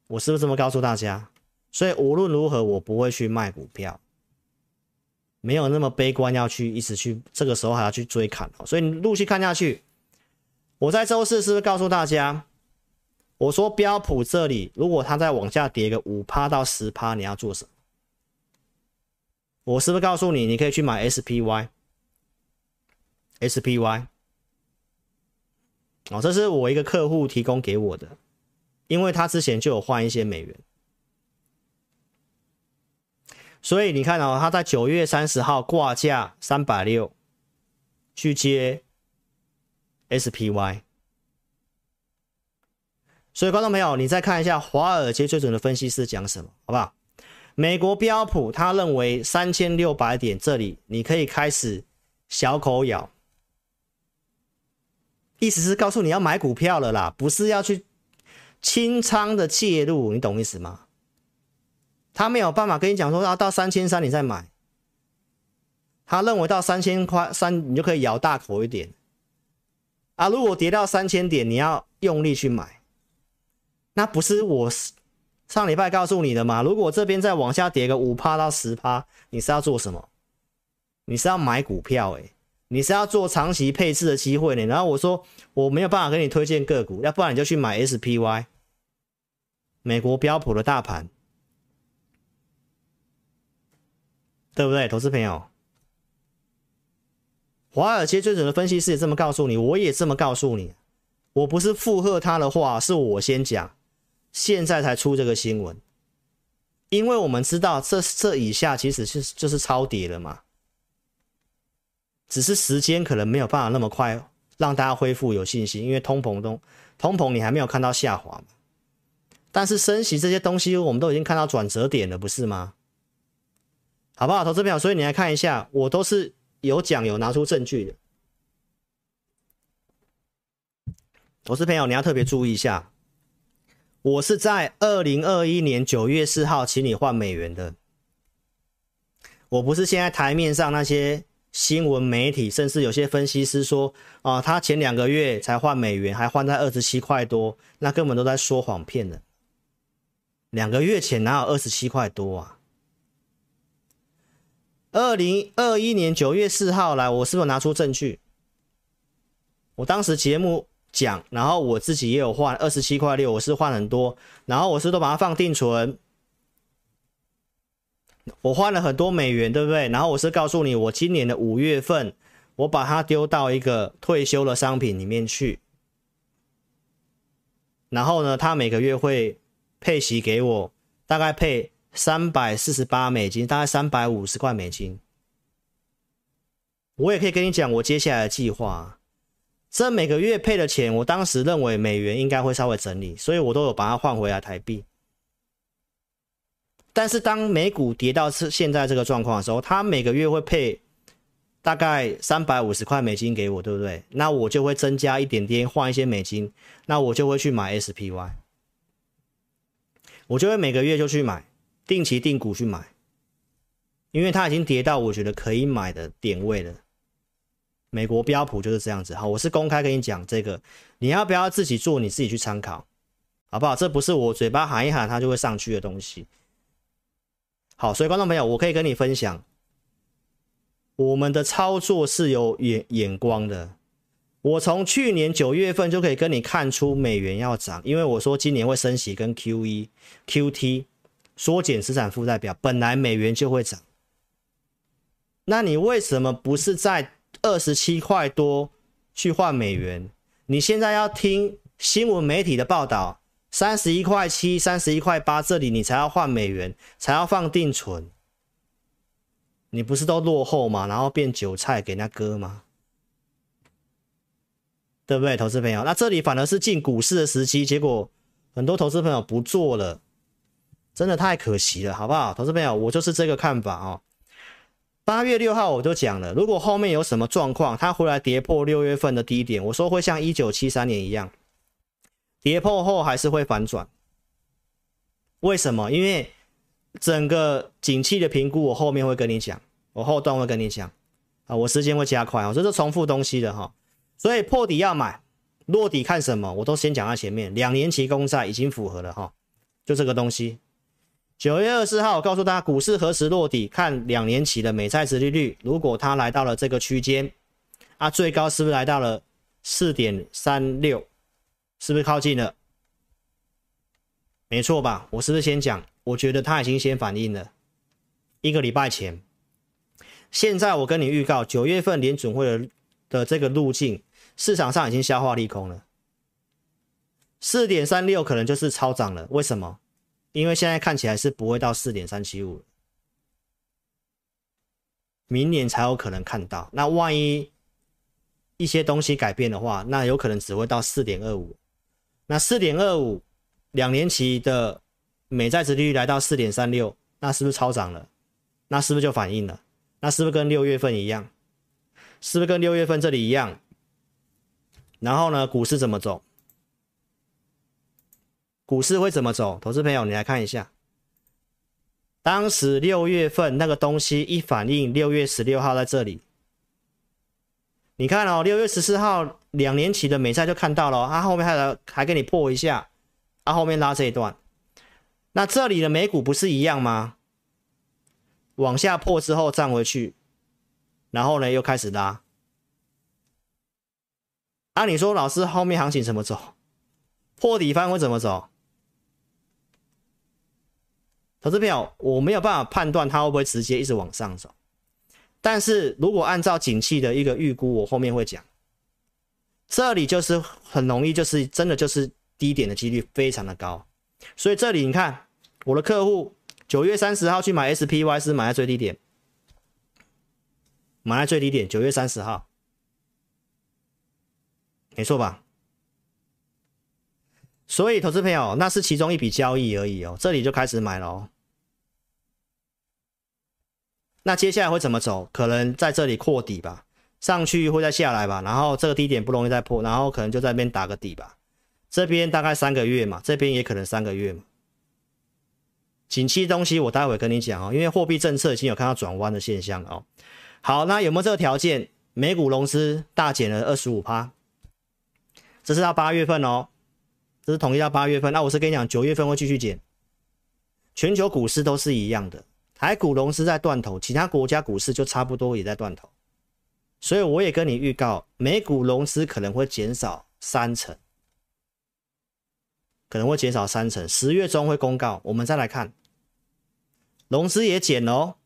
我是不是这么告诉大家？所以无论如何，我不会去卖股票，没有那么悲观要去一直去这个时候还要去追砍。所以你陆续看下去，我在周四是不是告诉大家？我说标普这里，如果它再往下跌个五趴到十趴，你要做什么？我是不是告诉你，你可以去买 SPY？SPY，哦，这是我一个客户提供给我的，因为他之前就有换一些美元，所以你看哦，他在九月三十号挂价三百六去接 SPY。所以，观众朋友，你再看一下华尔街最准的分析师讲什么，好不好？美国标普他认为三千六百点这里你可以开始小口咬，意思是告诉你要买股票了啦，不是要去清仓的介入，你懂意思吗？他没有办法跟你讲说要到三千三你再买，他认为到三千块三你就可以咬大口一点啊，如果跌到三千点，你要用力去买。那不是我上礼拜告诉你的吗？如果这边再往下跌个五趴到十趴，你是要做什么？你是要买股票诶，你是要做长期配置的机会呢？然后我说我没有办法给你推荐个股，要不然你就去买 SPY，美国标普的大盘，对不对？投资朋友，华尔街最准的分析师也这么告诉你，我也这么告诉你，我不是附和他的话，是我先讲。现在才出这个新闻，因为我们知道这这以下其实是就是超跌了嘛，只是时间可能没有办法那么快让大家恢复有信心，因为通膨都通膨你还没有看到下滑嘛，但是升息这些东西我们都已经看到转折点了，不是吗？好不好，投资朋友？所以你来看一下，我都是有讲有拿出证据的，投资朋友你要特别注意一下。我是在二零二一年九月四号请你换美元的，我不是现在台面上那些新闻媒体，甚至有些分析师说，啊，他前两个月才换美元，还换在二十七块多，那根本都在说谎骗人。两个月前哪有二十七块多啊？二零二一年九月四号来，我是不是拿出证据？我当时节目讲，然后我自己也有换二十七块六，我是换很多，然后我是都把它放定存。我换了很多美元，对不对？然后我是告诉你，我今年的五月份，我把它丢到一个退休的商品里面去。然后呢，它每个月会配息给我，大概配三百四十八美金，大概三百五十块美金。我也可以跟你讲我接下来的计划。这每个月配的钱，我当时认为美元应该会稍微整理，所以我都有把它换回来台币。但是当美股跌到是现在这个状况的时候，它每个月会配大概三百五十块美金给我，对不对？那我就会增加一点点换一些美金，那我就会去买 SPY，我就会每个月就去买定期定股去买，因为它已经跌到我觉得可以买的点位了。美国标普就是这样子，好，我是公开跟你讲这个，你要不要自己做，你自己去参考，好不好？这不是我嘴巴喊一喊它就会上去的东西。好，所以观众朋友，我可以跟你分享，我们的操作是有眼眼光的。我从去年九月份就可以跟你看出美元要涨，因为我说今年会升息跟 QE、QT 缩减资产负债表，本来美元就会涨。那你为什么不是在二十七块多去换美元？你现在要听新闻媒体的报道。三十一块七，三十一块八，这里你才要换美元，才要放定存，你不是都落后吗？然后变韭菜给人家割吗？对不对，投资朋友？那这里反而是进股市的时机，结果很多投资朋友不做了，真的太可惜了，好不好？投资朋友，我就是这个看法哦。八月六号我就讲了，如果后面有什么状况，它回来跌破六月份的低点，我说会像一九七三年一样。跌破后还是会反转，为什么？因为整个景气的评估，我后面会跟你讲，我后段会跟你讲啊，我时间会加快啊，这是重复东西的哈，所以破底要买，落底看什么？我都先讲在前面，两年期公债已经符合了哈，就这个东西。九月二十号，我告诉大家股市何时落底，看两年期的美债殖利率，如果它来到了这个区间，啊，最高是不是来到了四点三六？是不是靠近了？没错吧？我是不是先讲？我觉得它已经先反应了，一个礼拜前。现在我跟你预告，九月份联准会的的这个路径，市场上已经消化利空了。四点三六可能就是超涨了。为什么？因为现在看起来是不会到四点三七五，明年才有可能看到。那万一一些东西改变的话，那有可能只会到四点二五。那四点二五，两年期的美债殖利率来到四点三六，那是不是超涨了？那是不是就反应了？那是不是跟六月份一样？是不是跟六月份这里一样？然后呢，股市怎么走？股市会怎么走？投资朋友，你来看一下，当时六月份那个东西一反应，六月十六号在这里。你看哦，六月十四号两年期的美债就看到了，它、后面还来还给你破一下，它、后面拉这一段，那这里的美股不是一样吗？往下破之后站回去，然后呢又开始拉。按、啊、你说老师后面行情怎么走？破底翻会怎么走？投资朋友，我没有办法判断它会不会直接一直往上走。但是如果按照景气的一个预估，我后面会讲，这里就是很容易，就是真的就是低点的几率非常的高，所以这里你看我的客户九月三十号去买 SPY 是买在最低点，买在最低点，九月三十号，没错吧？所以投资朋友，那是其中一笔交易而已哦，这里就开始买了哦。那接下来会怎么走？可能在这里扩底吧，上去会再下来吧，然后这个低点不容易再破，然后可能就在这边打个底吧。这边大概三个月嘛，这边也可能三个月嘛。景气东西我待会跟你讲哦，因为货币政策已经有看到转弯的现象哦。好，那有没有这个条件？美股融资大减了二十五趴，这是到八月份哦，这是统一到八月份。那我是跟你讲，九月份会继续减。全球股市都是一样的，台股融资在断头，其他国家股市就差不多也在断头。所以我也跟你预告，美股融资可能会减少三成，可能会减少三成。十月中会公告，我们再来看，融资也减哦。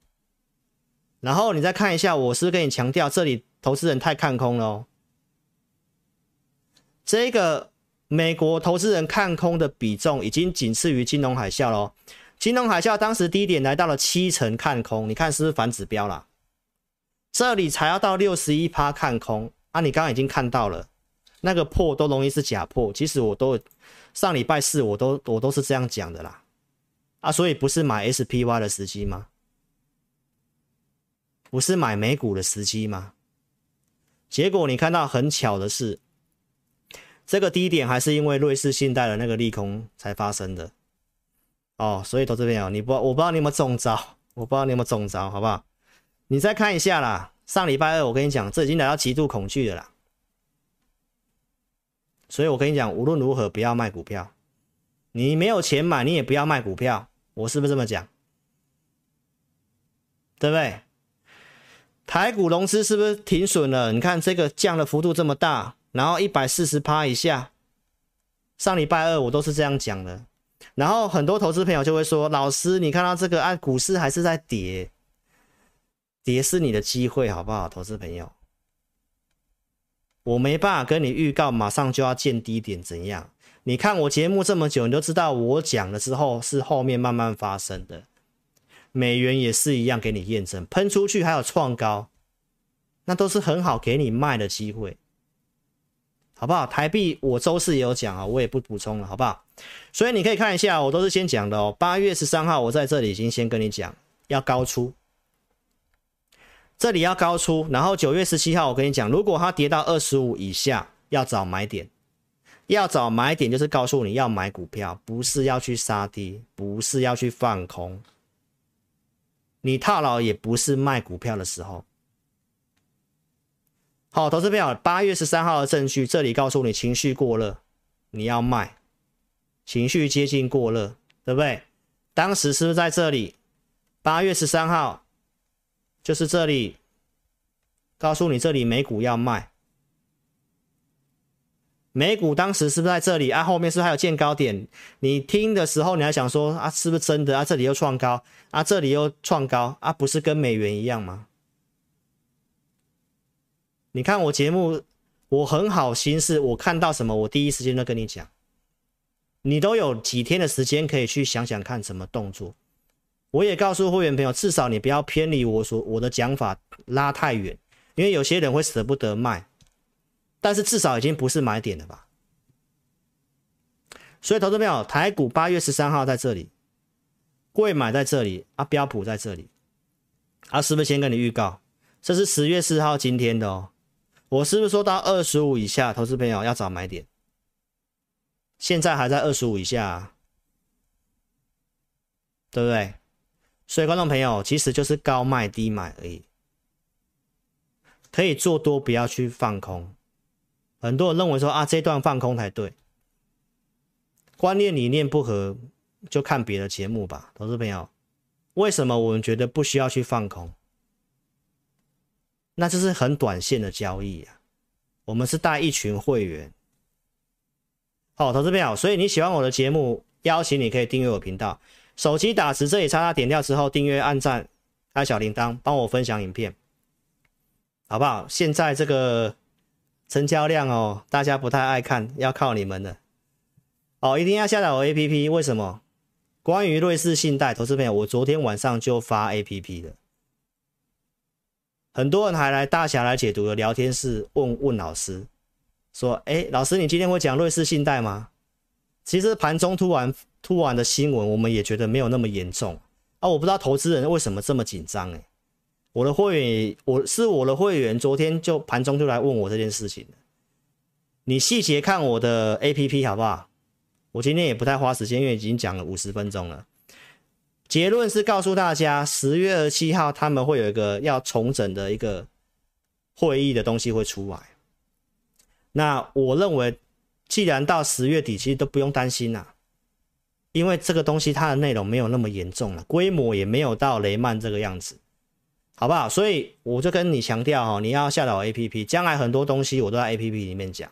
然后你再看一下，我是不是跟你强调，这里投资人太看空了哦。这个美国投资人看空的比重已经仅次于金融海啸了。金融海啸当时低点来到了七成看空，你看是不是反指标了？这里才要到六十一趴看空啊！你刚刚已经看到了，那个破都容易是假破。其实我都上礼拜四我都我都是这样讲的啦，啊，所以不是买 SPY 的时机吗？不是买美股的时机吗？结果你看到很巧的是，这个低点还是因为瑞士信贷的那个利空才发生的哦。所以投资朋友，你不我不知道你有没有中招，我不知道你有没有中招，好不好？你再看一下啦，上礼拜二我跟你讲，这已经来到极度恐惧的啦。所以我跟你讲，无论如何不要卖股票，你没有钱买，你也不要卖股票。我是不是这么讲？对不对？台股融资是不是停损了？你看这个降的幅度这么大，然后一百四十趴以下。上礼拜二我都是这样讲的，然后很多投资朋友就会说：“老师，你看到这个啊，股市还是在跌。”跌是你的机会，好不好，投资朋友？我没办法跟你预告，马上就要见低点怎样？你看我节目这么久，你都知道我讲了之后是后面慢慢发生的。美元也是一样，给你验证，喷出去还有创高，那都是很好给你卖的机会，好不好？台币我周四也有讲啊，我也不补充了，好不好？所以你可以看一下，我都是先讲的哦。八月十三号，我在这里已经先跟你讲，要高出。这里要高出，然后九月十七号，我跟你讲，如果它跌到二十五以下，要找买点，要找买点就是告诉你要买股票，不是要去杀跌，不是要去放空，你套牢也不是卖股票的时候。好，投资票，八月十三号的证据，这里告诉你情绪过热，你要卖，情绪接近过热，对不对？当时是不是在这里？八月十三号。就是这里，告诉你这里美股要卖，美股当时是不是在这里啊？后面是不是还有见高点？你听的时候你还想说啊，是不是真的啊？这里又创高啊，这里又创高啊，不是跟美元一样吗？你看我节目，我很好心思，我看到什么，我第一时间都跟你讲，你都有几天的时间可以去想想看什么动作。我也告诉会员朋友，至少你不要偏离我所我的讲法拉太远，因为有些人会舍不得卖，但是至少已经不是买点了吧？所以投资朋友，台股八月十三号在这里，柜买在这里啊，标普在这里，啊，是不是先跟你预告？这是十月四号今天的哦，我是不是说到二十五以下，投资朋友要找买点？现在还在二十五以下，对不对？所以，观众朋友，其实就是高卖低买而已，可以做多，不要去放空。很多人认为说啊，这段放空才对，观念理念不合，就看别的节目吧。投资朋友，为什么我们觉得不需要去放空？那这是很短线的交易啊。我们是带一群会员，好，投资朋友，所以你喜欢我的节目，邀请你可以订阅我频道。手机打字，这里叉叉点掉之后，订阅、按赞、开小铃铛，帮我分享影片，好不好？现在这个成交量哦，大家不太爱看，要靠你们了。哦，一定要下载我 APP，为什么？关于瑞士信贷投资朋友，我昨天晚上就发 APP 了，很多人还来大侠来解读的聊天室问问老师，说：“哎，老师，你今天会讲瑞士信贷吗？”其实盘中突然。突然的新闻，我们也觉得没有那么严重啊！我不知道投资人为什么这么紧张哎。我的会员，我是我的会员，昨天就盘中就来问我这件事情。你细节看我的 APP 好不好？我今天也不太花时间，因为已经讲了五十分钟了。结论是告诉大家，十月二十七号他们会有一个要重整的一个会议的东西会出来。那我认为，既然到十月底，其实都不用担心啦，因为这个东西它的内容没有那么严重了，规模也没有到雷曼这个样子，好不好？所以我就跟你强调哦，你要下载 APP，将来很多东西我都在 APP 里面讲。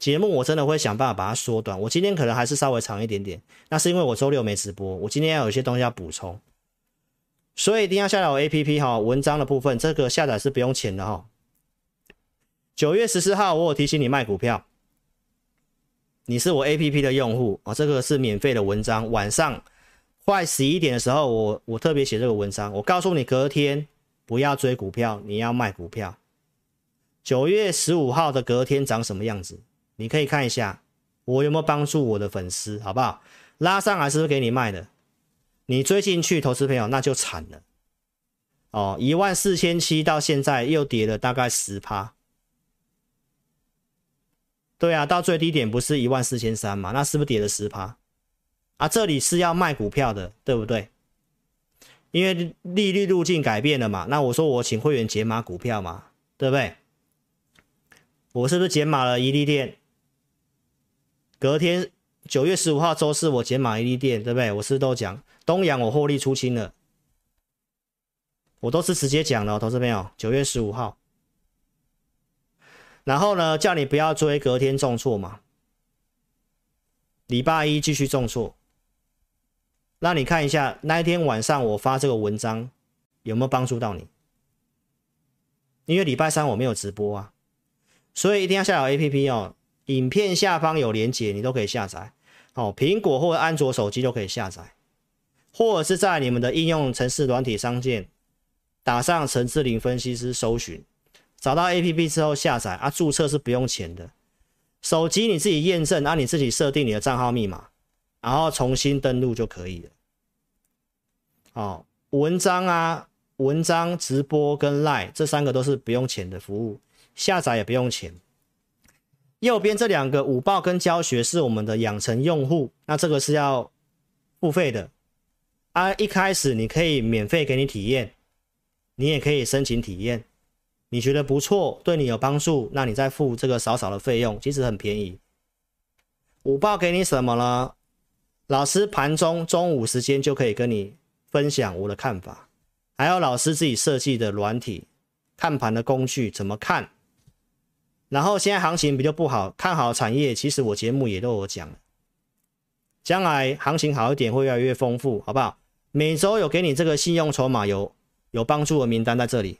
节目我真的会想办法把它缩短。我今天可能还是稍微长一点点，那是因为我周六没直播，我今天要有一些东西要补充，所以一定要下载我 APP 哈。文章的部分，这个下载是不用钱的哈。九月十四号，我有提醒你卖股票，你是我 APP 的用户啊，这个是免费的文章。晚上快十一点的时候，我我特别写这个文章，我告诉你隔天不要追股票，你要卖股票。九月十五号的隔天长什么样子？你可以看一下，我有没有帮助我的粉丝，好不好？拉上来是不是给你卖的？你追进去，投资朋友那就惨了。哦，一万四千七到现在又跌了大概十趴。对啊，到最低点不是一万四千三嘛？那是不是跌了十趴？啊，这里是要卖股票的，对不对？因为利率路径改变了嘛。那我说我请会员解码股票嘛，对不对？我是不是解码了一利店？隔天九月十五号周四，我减码一利店，对不对？我是都讲东阳我获利出清了，我都是直接讲了，投资朋友，九月十五号，然后呢，叫你不要追，隔天重挫嘛，礼拜一继续重挫，那你看一下那一天晚上我发这个文章有没有帮助到你，因为礼拜三我没有直播啊，所以一定要下载 APP 哦。影片下方有连接，你都可以下载。哦，苹果或者安卓手机都可以下载，或者是在你们的应用程式软体商店打上陈志霖分析师搜寻，找到 APP 之后下载啊，注册是不用钱的。手机你自己验证，啊，你自己设定你的账号密码，然后重新登录就可以了。哦，文章啊，文章直播跟 Line 这三个都是不用钱的服务，下载也不用钱。右边这两个午报跟教学是我们的养成用户，那这个是要付费的啊。一开始你可以免费给你体验，你也可以申请体验，你觉得不错，对你有帮助，那你再付这个少少的费用，其实很便宜。午报给你什么呢？老师盘中中午时间就可以跟你分享我的看法，还有老师自己设计的软体看盘的工具怎么看。然后现在行情比较不好，看好产业，其实我节目也都有讲。将来行情好一点，会越来越丰富，好不好？每周有给你这个信用筹码有有帮助的名单在这里，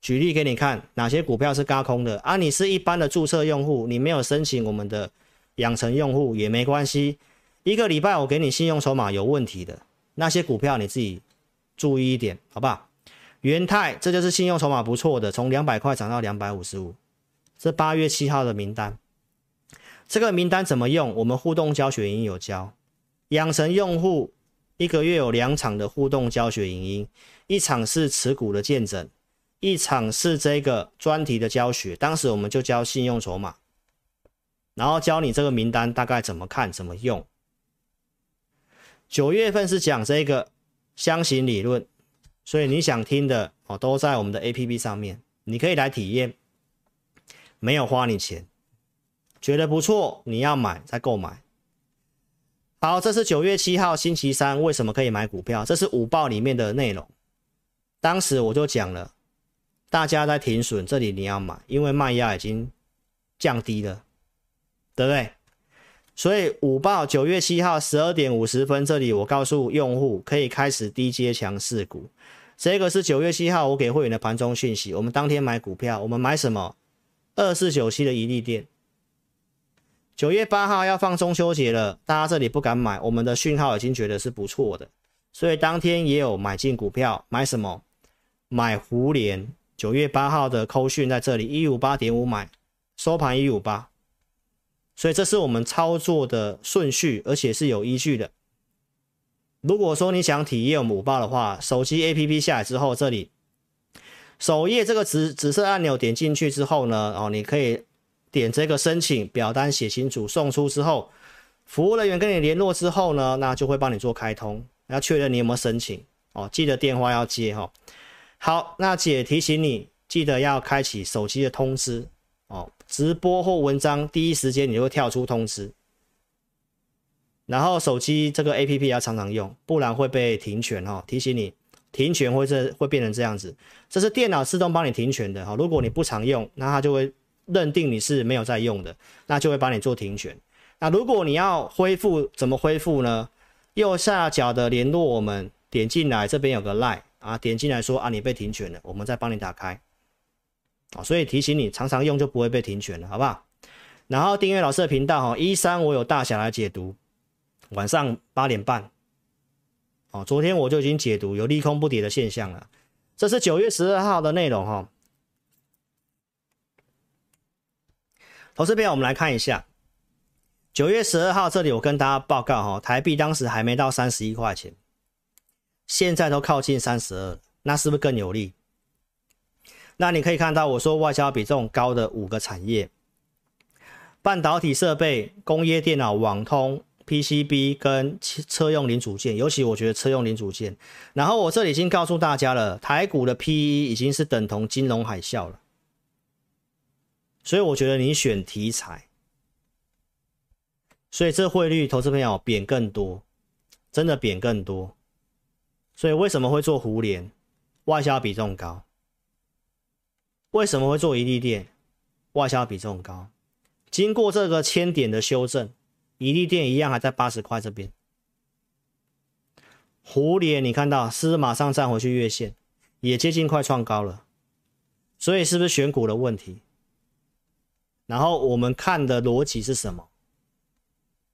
举例给你看，哪些股票是轧空的啊？你是一般的注册用户，你没有申请我们的养成用户也没关系。一个礼拜我给你信用筹码有问题的那些股票，你自己注意一点，好不好？元泰，这就是信用筹码不错的，从两百块涨到两百五十五。这八月七号的名单，这个名单怎么用？我们互动教学营有教，养成用户一个月有两场的互动教学影音，一场是持股的见证，一场是这个专题的教学。当时我们就教信用筹码，然后教你这个名单大概怎么看、怎么用。九月份是讲这个箱型理论，所以你想听的哦，都在我们的 APP 上面，你可以来体验。没有花你钱，觉得不错，你要买再购买。好，这是九月七号星期三，为什么可以买股票？这是午报里面的内容。当时我就讲了，大家在停损，这里你要买，因为卖压已经降低了，对不对？所以午报九月七号十二点五十分，这里我告诉用户可以开始低阶强势股。这个是九月七号我给会员的盘中讯息。我们当天买股票，我们买什么？二四九七的一利店，九月八号要放中秋节了，大家这里不敢买，我们的讯号已经觉得是不错的，所以当天也有买进股票，买什么？买胡连，九月八号的扣讯在这里一五八点五买，收盘一五八，所以这是我们操作的顺序，而且是有依据的。如果说你想体验我们午报的话，手机 APP 下来之后，这里。首页这个紫紫色按钮点进去之后呢，哦，你可以点这个申请表单写清楚，送出之后，服务人员跟你联络之后呢，那就会帮你做开通。要确认你有没有申请哦，记得电话要接哈、哦。好，那姐提醒你，记得要开启手机的通知哦，直播或文章第一时间你就会跳出通知。然后手机这个 APP 要常常用，不然会被停权、哦。提醒你，停权会这会变成这样子，这是电脑自动帮你停权的哈、如果你不常用，那它就会认定你是没有在用的，那就会帮你做停权。那如果你要恢复，怎么恢复呢？右下角的联络我们，点进来这边有个 line 啊，点进来说啊你被停权了，我们再帮你打开。啊，所以提醒你常常用就不会被停权了，好不好？然后订阅老师的频道哈，一三我有大侠来解读。晚上八点半，哦，昨天我就已经解读有利空不跌的现象了。这是九月十二号的内容哈。投资朋友，我们来看一下九月十二号这里，我跟大家报告哈，台币当时还没到三十一块钱，现在都靠近三十二，那是不是更有利？那你可以看到我说外销比重高的五个产业：半导体设备、工业电脑、网通。PCB 跟车用零组件，尤其我觉得车用零组件。然后我这里已经告诉大家了，台股的 PE 已经是等同金融海啸了，所以我觉得你选题材，所以这汇率投资朋友贬更多，真的贬更多。所以为什么会做胡联？外销比重高。为什么会做一利电？外销比重高。经过这个千点的修正。一利电一样还在八十块这边，蝴蝶你看到是不是马上站回去月线，也接近快创高了，所以是不是选股的问题？然后我们看的逻辑是什么？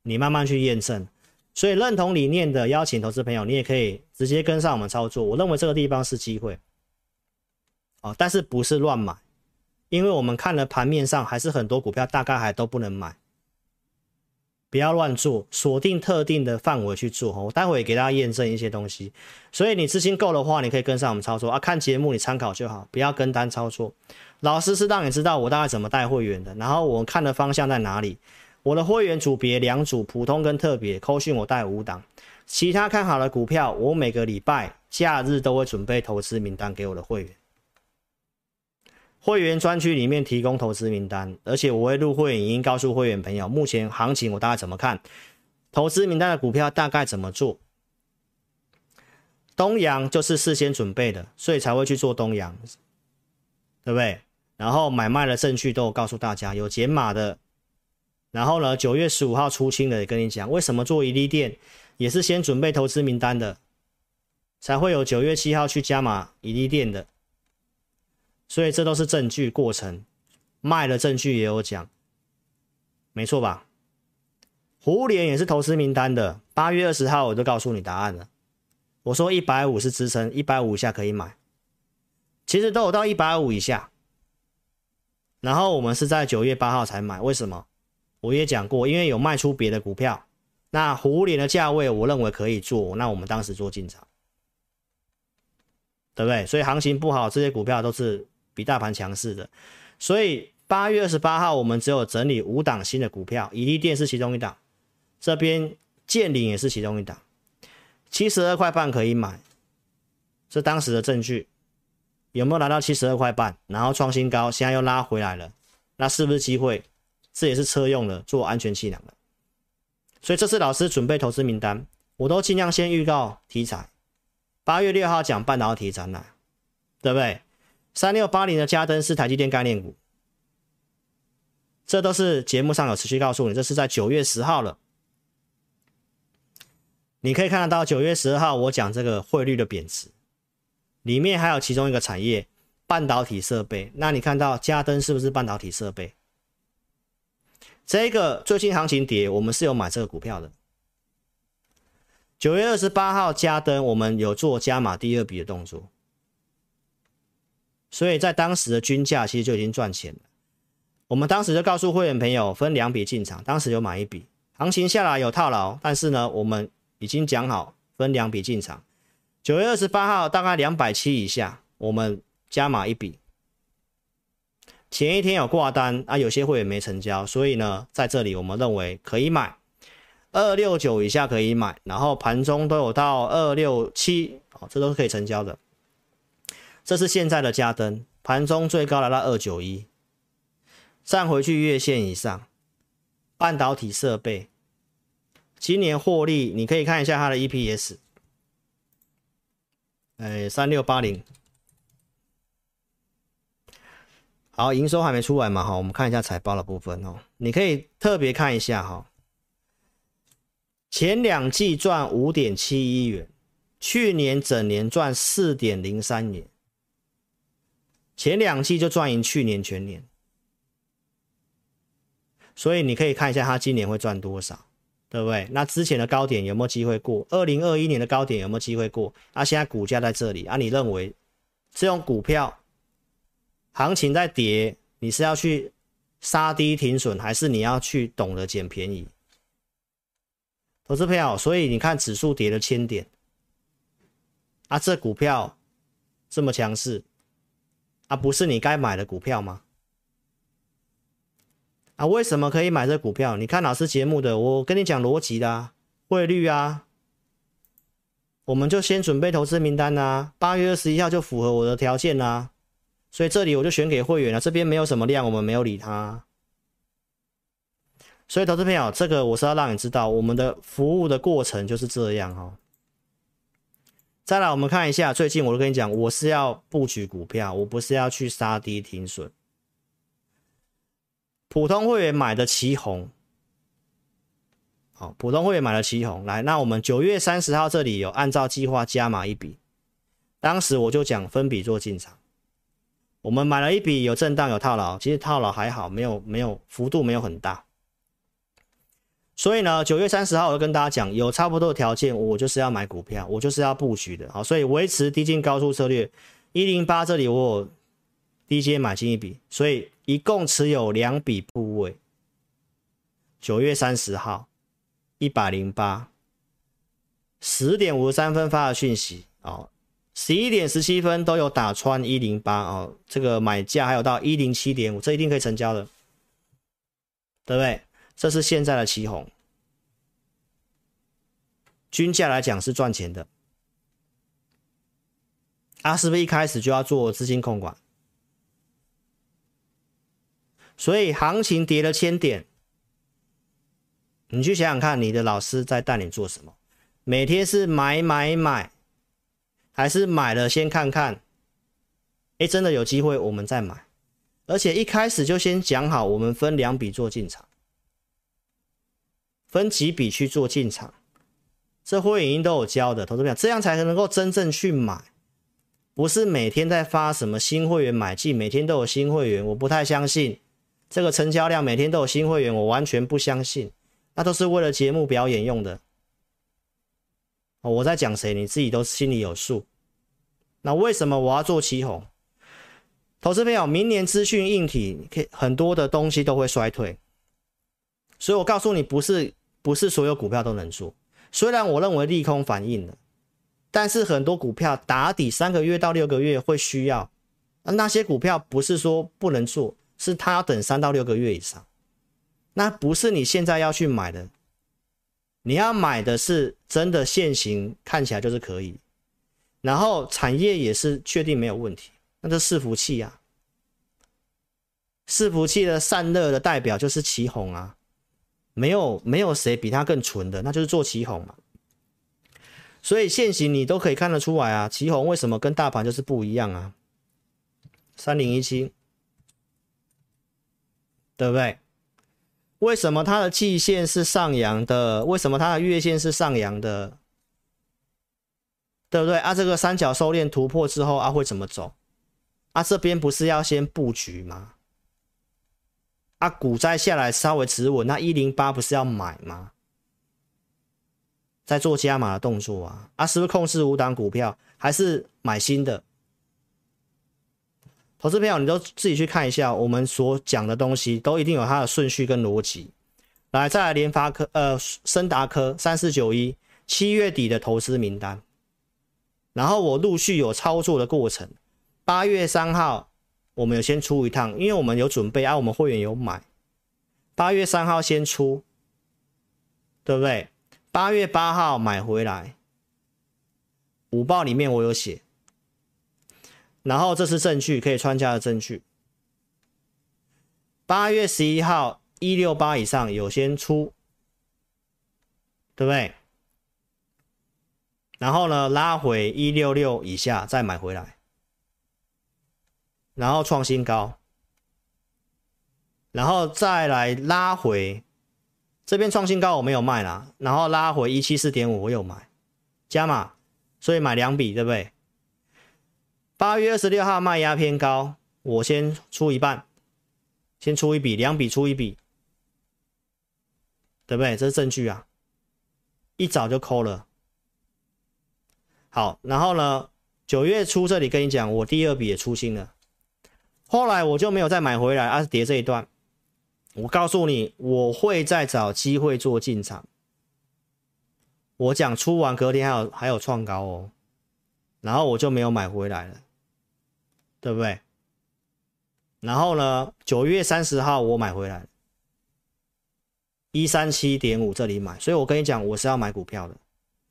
你慢慢去验证。所以认同理念的邀请投资朋友，你也可以直接跟上我们操作。我认为这个地方是机会，哦，但是不是乱买，因为我们看了盘面上还是很多股票大概还都不能买。不要乱做，锁定特定的范围去做。我待会给大家验证一些东西，所以你资金够的话，你可以跟上我们操作啊。看节目你参考就好，不要跟单操作。老师是让你知道我大概怎么带会员的，然后我看的方向在哪里。我的会员组别两组，普通跟特别，扣讯我带五档，其他看好的股票，我每个礼拜假日都会准备投资名单给我的会员。会员专区里面提供投资名单，而且我会录会员影音，告诉会员朋友目前行情我大概怎么看，投资名单的股票大概怎么做。东阳就是事先准备的，所以才会去做东阳，对不对？然后买卖的证据都有告诉大家，有减码的。然后呢，九月十五号出清的也跟你讲，为什么做一利电也是先准备投资名单的，才会有九月七号去加码一利电的。所以这都是证据过程，卖的证据也有讲，没错吧？胡连也是投资名单的，八月二十号我就告诉你答案了。我说一百五是支撑，一百五以下可以买，其实都有到一百五以下。然后我们是在九月八号才买，为什么？我也讲过，因为有卖出别的股票，那胡连的价位我认为可以做，那我们当时做进场，对不对？所以行情不好，这些股票都是。比大盘强势的，所以八月二十八号我们只有整理五档新的股票，以利电是其中一档，这边建领也是其中一档，七十二块半可以买，是当时的证据，有没有拿到七十二块半？然后创新高，现在又拉回来了，那是不是机会？这也是车用的，做安全气囊的，所以这次老师准备投资名单，我都尽量先预告题材，八月六号讲半导体展览，对不对？三六八零的嘉登是台积电概念股，这都是节目上有持续告诉你，这是在九月十号了。你可以看得到九月十二号我讲这个汇率的贬值，里面还有其中一个产业半导体设备。那你看到嘉登是不是半导体设备？这个最近行情跌，我们是有买这个股票的。九月二十八号嘉登我们有做加码第二笔的动作。所以在当时的均价其实就已经赚钱了。我们当时就告诉会员朋友分两笔进场，当时有买一笔，行情下来有套牢，但是呢，我们已经讲好分两笔进场。九月二十八号大概两百七以下，我们加码一笔。前一天有挂单啊，有些会员没成交，所以呢，在这里我们认为可以买。二六九以下可以买，然后盘中都有到二六七，哦，这都是可以成交的。这是现在的家登，盘中最高来到二九一，站回去月线以上。半导体设备，今年获利，你可以看一下它的 EPS，哎，三六八零。好，营收还没出来嘛？好，我们看一下财报的部分哦。你可以特别看一下哈，前两季赚五点七亿元，去年整年赚四点零三元，前两季就赚赢去年全年。所以你可以看一下它今年会赚多少，对不对？那之前的高点有没有机会过？二零二一年的高点有没有机会过？那现在股价在这里啊，你认为这种股票？行情在跌，你是要去杀低停损，还是你要去懂得捡便宜？投资票，所以你看指数跌了千点，啊，这股票这么强势，啊，不是你该买的股票吗？啊，为什么可以买这股票？你看老师节目的，我跟你讲逻辑的啊，汇率啊，我们就先准备投资名单啊，八月二十一号就符合我的条件啊。所以这里我就选给会员了，这边没有什么量，我们没有理他。所以投资朋友，这个我是要让你知道，我们的服务的过程就是这样哦。再来，我们看一下，最近我都跟你讲，我是要布局股票，我不是要去杀低停损。普通会员买的旗红，好，普通会员买的旗红，来，那我们九月三十号这里有按照计划加码一笔，当时我就讲分笔做进场。我们买了一笔，有震荡，有套牢，其实套牢还好，没有没有幅度没有很大。所以呢，九月三十号我就跟大家讲，有差不多的条件，我就是要买股票，我就是要布局的。好，所以维持低进高出策略。一零八这里我有低阶买进一笔，所以一共持有两笔部位。九月三十号一百零八，十点五十三分发的讯息哦。十一点十七分都有打穿一零八哦，这个买价还有到一零七点五，这一定可以成交的，对不对？这是现在的旗红，均价来讲是赚钱的，啊，是不是一开始就要做资金控管？所以行情跌了千点，你去想想看，你的老师在带你做什么？每天是买买买。还是买了先看看，哎，真的有机会我们再买，而且一开始就先讲好，我们分两笔做进场，分几笔去做进场，这会员都有教的，投资票这样才能够真正去买，不是每天在发什么新会员买进，每天都有新会员，我不太相信这个成交量，每天都有新会员，我完全不相信，那都是为了节目表演用的。哦，我在讲谁，你自己都心里有数。那为什么我要做奇鋐？投资朋友，明年资讯硬体可以很多的东西都会衰退，所以我告诉你，不是不是所有股票都能做。虽然我认为利空反应了，但是很多股票打底三个月到六个月会需要，那些股票不是说不能做，是它要等三到六个月以上。那不是你现在要去买的。你要买的是真的现行，看起来就是可以，然后产业也是确定没有问题，那这伺服器啊，伺服器的散热的代表就是奇鋐啊，没有没有谁比它更纯的，那就是做旗红嘛。所以现行你都可以看得出来啊，旗红为什么跟大盘就是不一样啊？三零一七，对不对？为什么它的季线是上扬的？为什么它的月线是上扬的？对不对啊？这个三角收敛突破之后啊，会怎么走？啊，这边不是要先布局吗？啊，股灾下来稍微止稳，那一零八不是要买吗？在做加码的动作啊，啊，是不是控制五档股票，还是买新的？投资朋友，你都自己去看一下，我们所讲的东西都一定有它的顺序跟逻辑。来，再来联发科，呃，森达科三四九一，七月底的投资名单。然后我陆续有操作的过程。八月三号，我们有先出一趟，因为我们有准备啊，我们会员有买。八月三号先出，对不对？八月八号买回来，五报里面我有写，然后这是证据，可以穿价的证据。八月十一号一六八以上有先出，对不对？然后呢，拉回一六六以下再买回来，然后创新高，然后再来拉回这边创新高我没有卖啦，然后拉回一七四点五我有买加码，所以买两笔对不对？八月二十六号卖压偏高，我先出一半，先出一笔，两笔出一笔，对不对？这是证据啊，一早就抠了。好，然后呢，九月初这里跟你讲，我第二笔也出清了，后来我就没有再买回来，而、啊、是跌这一段。我告诉你，我会再找机会做进场。我讲出完隔天还有还有创高哦，然后我就没有买回来了，对不对？然后呢，九月三十号我买回来，一三七点五这里买，所以我跟你讲，我是要买股票的。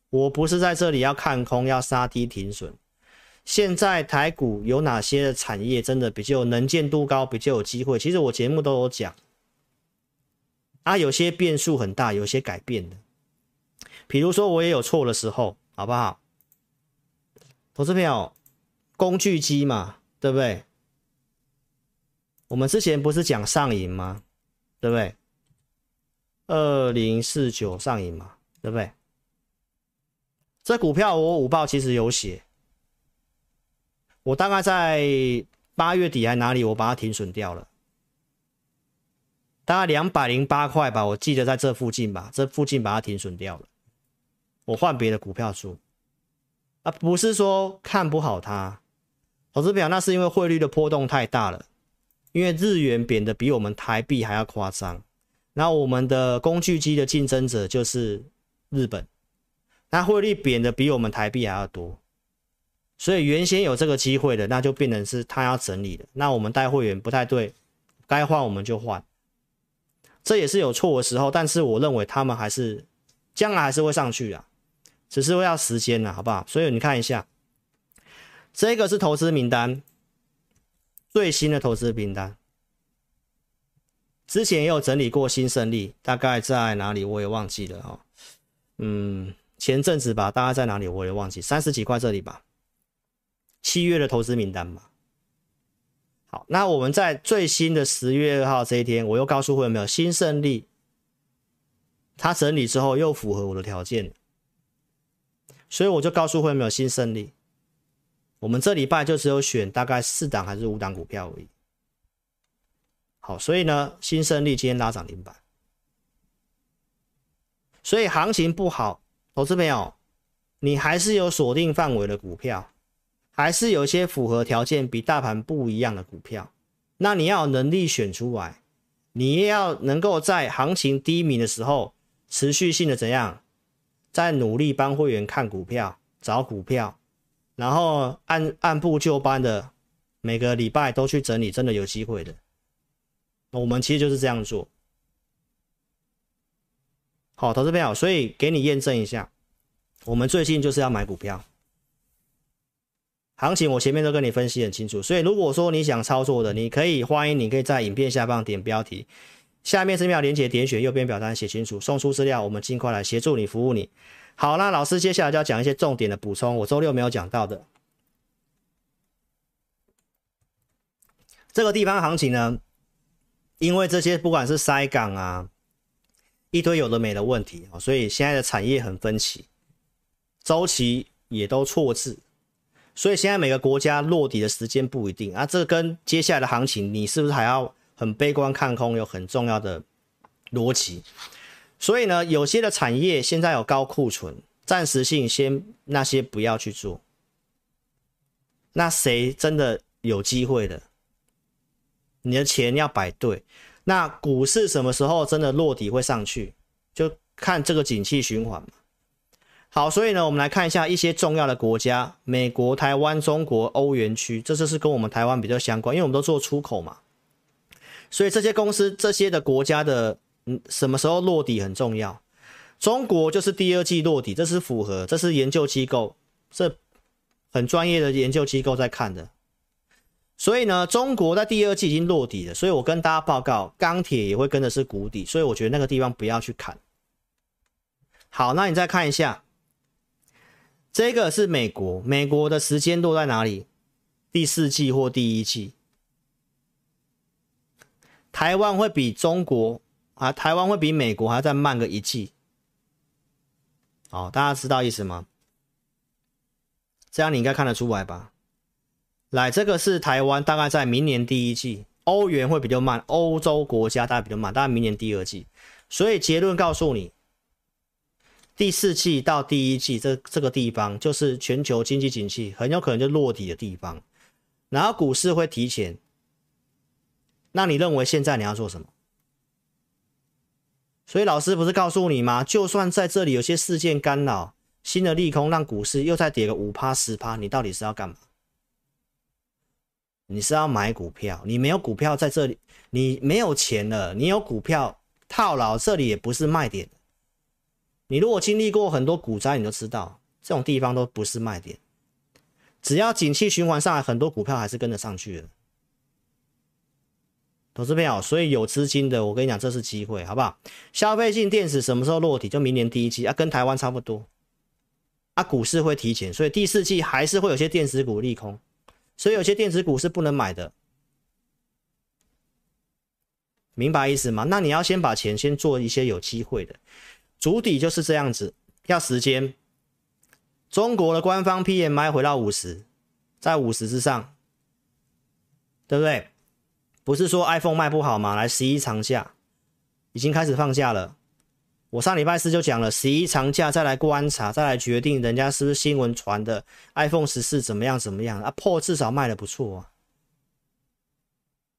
我不是在这里要看空，要杀低停损。现在台股有哪些的产业真的比较能见度高，比较有机会？其实我节目都有讲。啊，有些变数很大，有些改变的。比如说我也有错的时候，好不好？投资朋友，工具机嘛，对不对？我们之前不是讲上影吗？对不对？二零四九上影嘛，对不对？这股票我午报其实有写，我大概在八月底还哪里，我把它停损掉了，大概两百零八块吧，我记得在这附近吧，这附近把它停损掉了，我换别的股票出，啊，不是说看不好它，投资表那是因为汇率的波动太大了，因为日元贬的比我们台币还要夸张，那我们的工具机的竞争者就是日本。那汇率贬的比我们台币还要多，所以原先有这个机会的，那就变成是他要整理的。那我们带会员不太对，该换我们就换，这也是有错的时候。但是我认为他们还是将来还是会上去的，只是会要时间了，好不好？所以你看一下，这个是投资名单，最新的投资名单，之前也有整理过新胜利，大概在哪里我也忘记了哦，嗯。前阵子吧，大概在哪里我也忘记，三十几块这里吧。七月的投资名单吧。好，那我们在最新的十月二号这一天，我又告诉会员没有新胜利，他整理之后又符合我的条件，所以我就告诉会员没有新胜利。我们这礼拜就只有选大概四档还是五档股票而已。好，所以呢，新胜利今天拉涨停板，所以行情不好。投资朋友，你还是有锁定范围的股票，还是有一些符合条件比大盘不一样的股票，那你要有能力选出来，你也要能够在行情低迷的时候持续性的怎样，在努力帮会员看股票、找股票，然后按按部就班的每个礼拜都去整理，真的有机会的。我们其实就是这样做。好，投资朋友，所以给你验证一下，我们最近就是要买股票，行情我前面都跟你分析很清楚，所以如果说你想操作的，你可以欢迎你可以在影片下方点标题，下面是秒连接点选右边表单写清楚，送出资料，我们尽快来协助你服务你。好，那老师接下来就要讲一些重点的补充，我周六没有讲到的，这个地方行情呢，因为这些不管是塞港啊。一堆有的没的问题啊，所以现在的产业很分歧，周期也都错字，所以现在每个国家落底的时间不一定啊。这跟接下来的行情，你是不是还要很悲观看空，有很重要的逻辑？所以呢，有些的产业现在有高库存，暂时性先那些不要去做。那谁真的有机会的？你的钱要摆对。那股市什么时候真的落底会上去，就看这个景气循环嘛。好，所以呢，我们来看一下一些重要的国家：美国、台湾、中国、欧元区，这就是跟我们台湾比较相关，因为我们都做出口嘛。所以这些公司、这些的国家的，嗯，什么时候落底很重要。中国就是第二季落底，这是符合，这是研究机构，这很专业的研究机构在看的。所以呢，中国在第二季已经落底了，所以我跟大家报告，钢铁也会跟的是谷底，所以我觉得那个地方不要去砍。好，那你再看一下，这个是美国，美国的时间落在哪里？第四季或第一季？台湾会比中国啊，台湾会比美国还要再慢个一季。好，大家知道意思吗？这样你应该看得出来吧？来，这个是台湾，大概在明年第一季，欧元会比较慢，欧洲国家大概比较慢，大概明年第二季。所以结论告诉你，第四季到第一季这这个地方，就是全球经济景气很有可能就落底的地方，然后股市会提前。那你认为现在你要做什么？所以老师不是告诉你吗？就算在这里有些事件干扰，新的利空让股市又再跌个五趴十趴，你到底是要干嘛？你是要买股票，你没有股票在这里，你没有钱了。你有股票套牢，这里也不是卖点。你如果经历过很多股灾，你就知道这种地方都不是卖点。只要景气循环上来，很多股票还是跟得上去的。投资朋友，所以有资金的，我跟你讲，这是机会，好不好？消费性电子什么时候落底？就明年第一季啊，跟台湾差不多。啊，股市会提前，所以第四季还是会有些电子股利空。所以有些电子股是不能买的，明白意思吗？那你要先把钱先做一些有机会的，主底就是这样子，要时间。中国的官方 PMI 回到五十，在五十之上，对不对？不是说 iPhone 卖不好吗？来十一长假已经开始放假了。我上礼拜四就讲了，十一长假再来观察，再来决定人家是不是新闻传的 iPhone 十四怎么样怎么样啊？破至少卖的不错啊。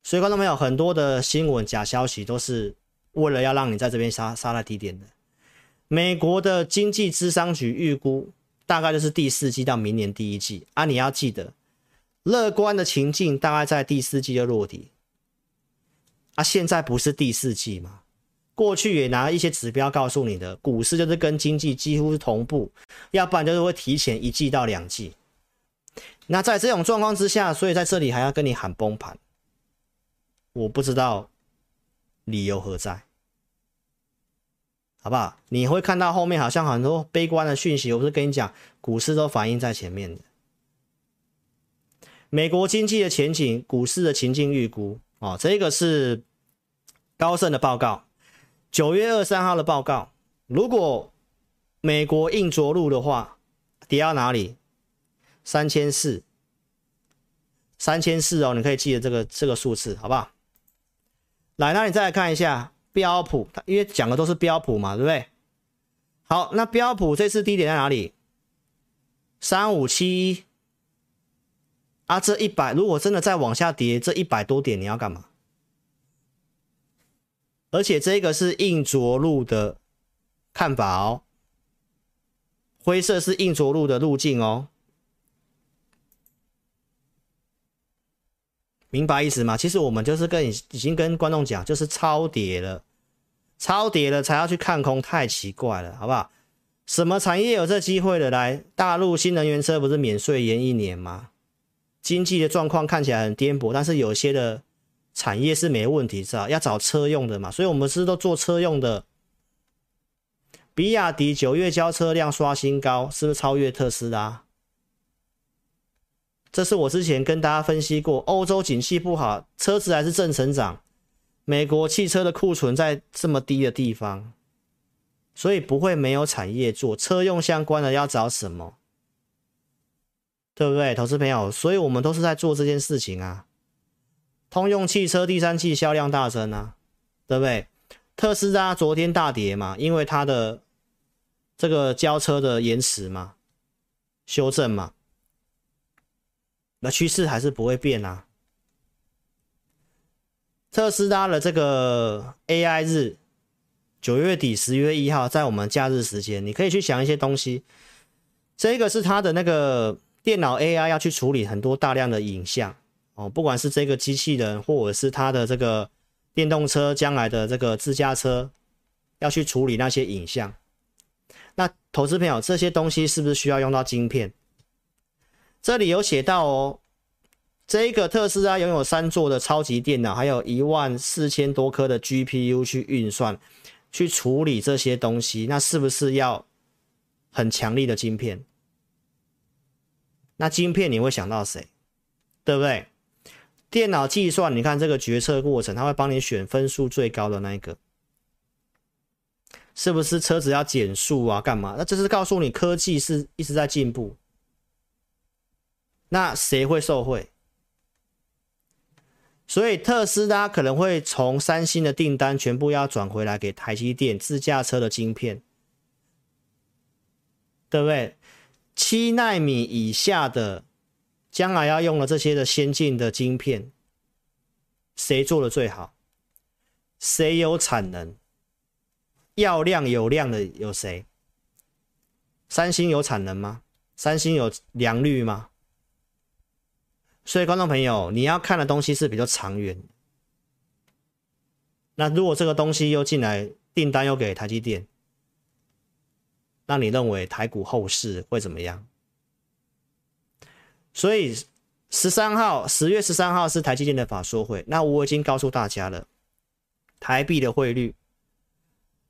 所以观众朋友，很多的新闻假消息都是为了要让你在这边杀杀在低点的。美国的经济智商局预估大概就是第四季到明年第一季啊，你要记得，乐观的情境大概在第四季就落底啊。现在不是第四季吗？过去也拿一些指标告诉你的，股市就是跟经济几乎是同步，要不然就是会提前一季到两季。那在这种状况之下，所以在这里还要跟你喊崩盘，我不知道理由何在，好不好？你会看到后面好像很多悲观的讯息，我不是跟你讲，股市都反映在前面的。美国经济的前景，股市的情境预估哦，这个是高盛的报告。九月二三号的报告，如果美国硬着陆的话，跌到哪里？三千四，三千四哦，你可以记得这个这个数字，好不好？来，那你再来看一下标普，因为讲的都是标普嘛，对不对？好，那标普这次低点在哪里？三五七一啊，这一百如果真的再往下跌，这一百多点你要干嘛？而且这个是硬着陆的看法哦，灰色是硬着陆的路径哦，明白意思吗？其实我们就是跟已经跟观众讲，就是超跌了，超跌了才要去看空，太奇怪了，好不好？什么产业有这机会的？来，大陆新能源车不是免税延一年吗？经济的状况看起来很颠簸，但是有些的。产业是没问题，是吧？要找车用的嘛，所以我们是都做车用的。比亚迪九月交车量刷新高，是不是超越特斯拉？这是我之前跟大家分析过，欧洲景气不好，车子还是正成长。美国汽车的库存在这么低的地方，所以不会没有产业做车用相关的，要找什么？对不对，投资朋友？所以我们都是在做这件事情啊。通用汽车第三季销量大增啊，对不对？特斯拉昨天大跌嘛，因为它的这个交车的延迟嘛，修正嘛，那趋势还是不会变啊。特斯拉的这个 AI 日，九月底十月一号，在我们假日时间，你可以去想一些东西。这个是它的那个电脑 AI 要去处理很多大量的影像。哦，不管是这个机器人，或者是它的这个电动车，将来的这个自驾车，要去处理那些影像，那投资朋友，这些东西是不是需要用到晶片？这里有写到哦，这一个特斯拉拥有三座的超级电脑，还有一万四千多颗的 GPU 去运算、去处理这些东西，那是不是要很强力的晶片？那晶片你会想到谁？对不对？电脑计算，你看这个决策过程，它会帮你选分数最高的那一个，是不是车子要减速啊？干嘛？那这是告诉你科技是一直在进步。那谁会受惠？所以特斯拉可能会从三星的订单全部要转回来给台积电自驾车的晶片，对不对？七纳米以下的，将来要用的这些的先进的晶片，谁做的最好？谁有产能？要量有量的有谁？三星有产能吗？三星有良率吗？所以，观众朋友，你要看的东西是比较长远。那如果这个东西又进来，订单又给台积电，那你认为台股后市会怎么样？所以，十三号，十月十三号是台积电的法说会。那我已经告诉大家了，台币的汇率。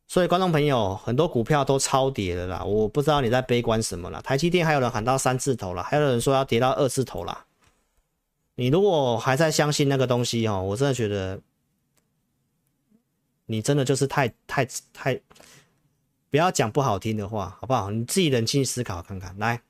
所以，观众朋友，很多股票都超跌了啦。我不知道你在悲观什么啦。台积电还有人喊到三字头了，还有人说要跌到二字头了。你如果还在相信那个东西哦，我真的觉得你真的就是太太太，不要讲不好听的话，好不好？你自己冷静思考看看。来，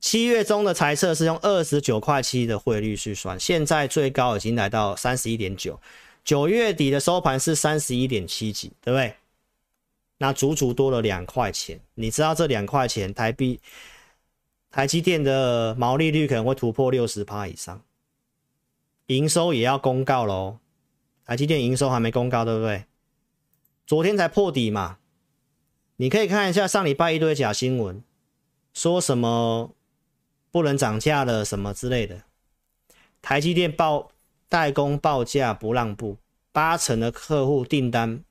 七月中的财测是用二十九块七的汇率去算，现在最高已经来到三十一点九，九月底的收盘是三十一点七几，对不对？那足足多了两块钱。你知道这两块钱台币？台积电的毛利率可能会突破六十趴以上，营收也要公告喽。台积电营收还没公告，对不对？昨天才破底嘛，你可以看一下上礼拜一堆假新闻，说什么不能涨价了什么之类的。台积电报代工报价不让步，八成的客户订单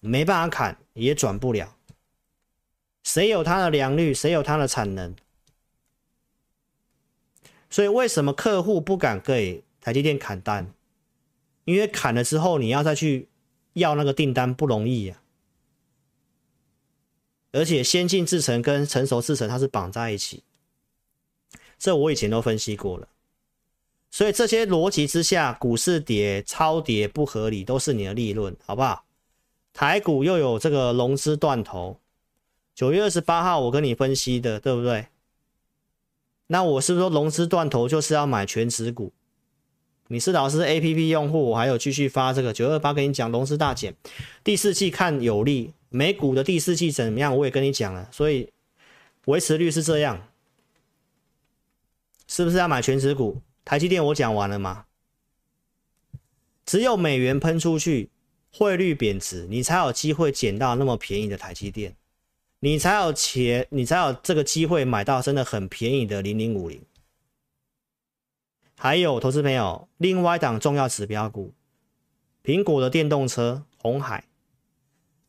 没办法砍，也转不了。谁有它的良率？谁有它的产能？所以为什么客户不敢给台积电砍单？因为砍了之后，你要再去要那个订单不容易呀。而且先进制程跟成熟制程它是绑在一起，这我以前都分析过了。所以这些逻辑之下，股市跌、超跌不合理，都是你的利润，好不好？台股又有这个融资断头，九月二十八号我跟你分析的，对不对？那我是不是说融资断头就是要买全值股？你是老师 APP 用户，我还有继续发这个九二八给你讲融资大减，第四季看有利，美股的第四季怎么样？我也跟你讲了，所以维持率是这样，是不是要买全值股？台积电我讲完了吗？只有美元喷出去，汇率贬值，你才有机会捡到那么便宜的台积电。你才有钱，你才有这个机会买到真的很便宜的零零五零。还有投资朋友，另外一档重要指标股，苹果的电动车红海，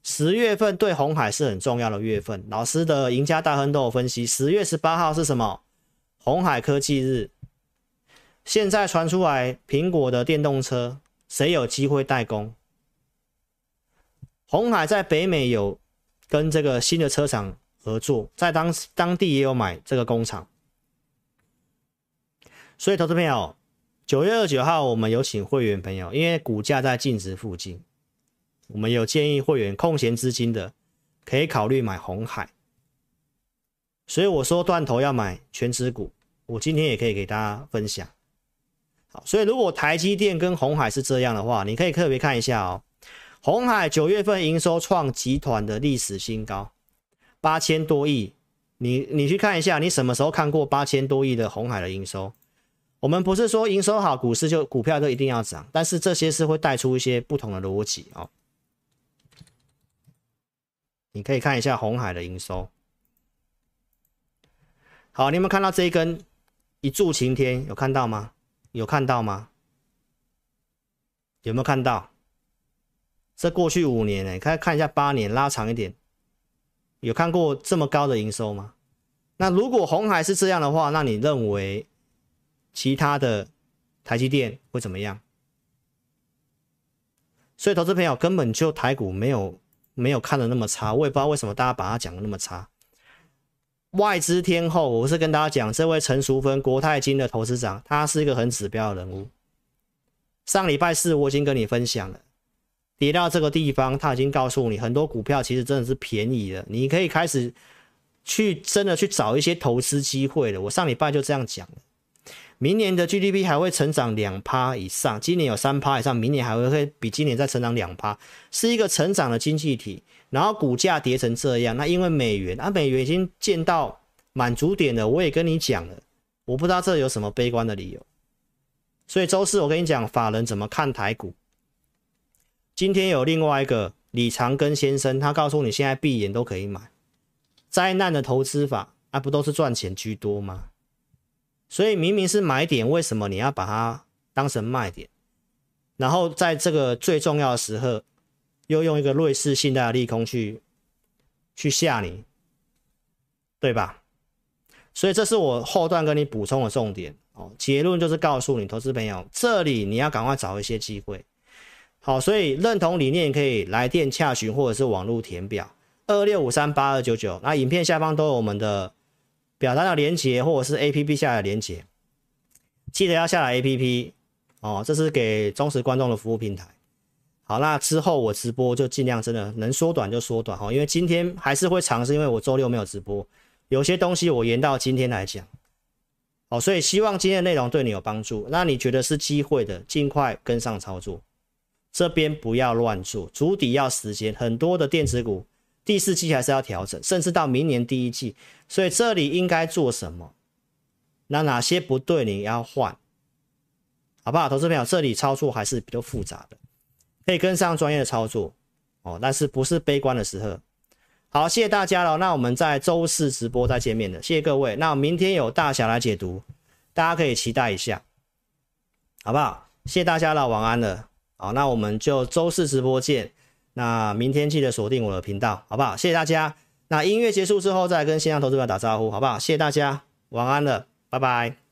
十月份对红海是很重要的月份。老师的赢家大亨都有分析，十月十八号是什么？红海科技日。现在传出来，苹果的电动车谁有机会代工？红海在北美有。跟这个新的车厂合作，在当当地也有买这个工厂，所以投资朋友，九月二十九号我们有请会员朋友，因为股价在净值附近，我们有建议会员空闲资金的可以考虑买红海，所以我说断头要买全值股，我今天也可以给大家分享。好，所以如果台积电跟红海是这样的话，你可以特别看一下哦。鸿海九月份营收创集团的历史新高，八千多亿。你你去看一下，你什么时候看过八千多亿的鸿海的营收？我们不是说营收好，股市就股票就一定要涨，但是这些是会带出一些不同的逻辑哦。你可以看一下鸿海的营收。好，你有没有看到这一根一柱擎天？有看到吗？有看到吗？有没有看到？这过去五年呢，看看一下八年拉长一点，有看过这么高的营收吗？那如果红海是这样的话，那你认为其他的台积电会怎么样？所以，投资朋友根本就台股没有没有看的那么差，我也不知道为什么大家把它讲的那么差。外资天后，我是跟大家讲，这位陈淑芬国泰金的投资长，他是一个很指标的人物。上礼拜四我已经跟你分享了，跌到这个地方，他已经告诉你很多股票其实真的是便宜的，你可以开始。去真的去找一些投资机会了。我上礼拜就这样讲了，明年的 GDP 还会成长两趴以上，今年有三趴以上，明年还会会比今年再成长两趴，是一个成长的经济体。然后股价跌成这样，那因为美元啊，美元已经见到满足点了。我也跟你讲了，我不知道这有什么悲观的理由。所以周四我跟你讲，法人怎么看台股。今天有另外一个李长庚先生，他告诉你现在闭眼都可以买。灾难的投资法啊，不都是赚钱居多吗？所以明明是买点，为什么你要把它当成卖点？然后在这个最重要的时候，又用一个瑞士信贷的利空去去吓你，对吧？所以这是我后段跟你补充的重点哦。结论就是告诉你，投资朋友，这里你要赶快找一些机会。好，所以认同理念可以来电洽询，或者是网络填表。二六五三八二九九，那影片下方都有我们的表单的连结，或者是 A P P 下的连结，记得要下载 A P P 哦，这是给忠实观众的服务平台。好，那之后我直播就尽量真的能缩短就缩短哈，因为今天还是会尝试，因为我周六没有直播，有些东西我延到今天来讲。好，所以希望今天的内容对你有帮助。那你觉得是机会的，尽快跟上操作，这边不要乱做，筑底要时间，很多的电子股。第四季还是要调整，甚至到明年第一季，所以这里应该做什么？那哪些不对，你要换，好不好？投资朋友，这里操作还是比较复杂的，可以跟上专业的操作哦，但是不是悲观的时候。好，谢谢大家了，那我们在周四直播再见面了，谢谢各位。那明天有大侠来解读，大家可以期待一下，好不好？谢谢大家了，晚安了。好，那我们就周四直播见。那明天记得锁定我的频道，好不好？谢谢大家。那音乐结束之后，再跟线上投资者打招呼，好不好？谢谢大家，晚安了，拜拜。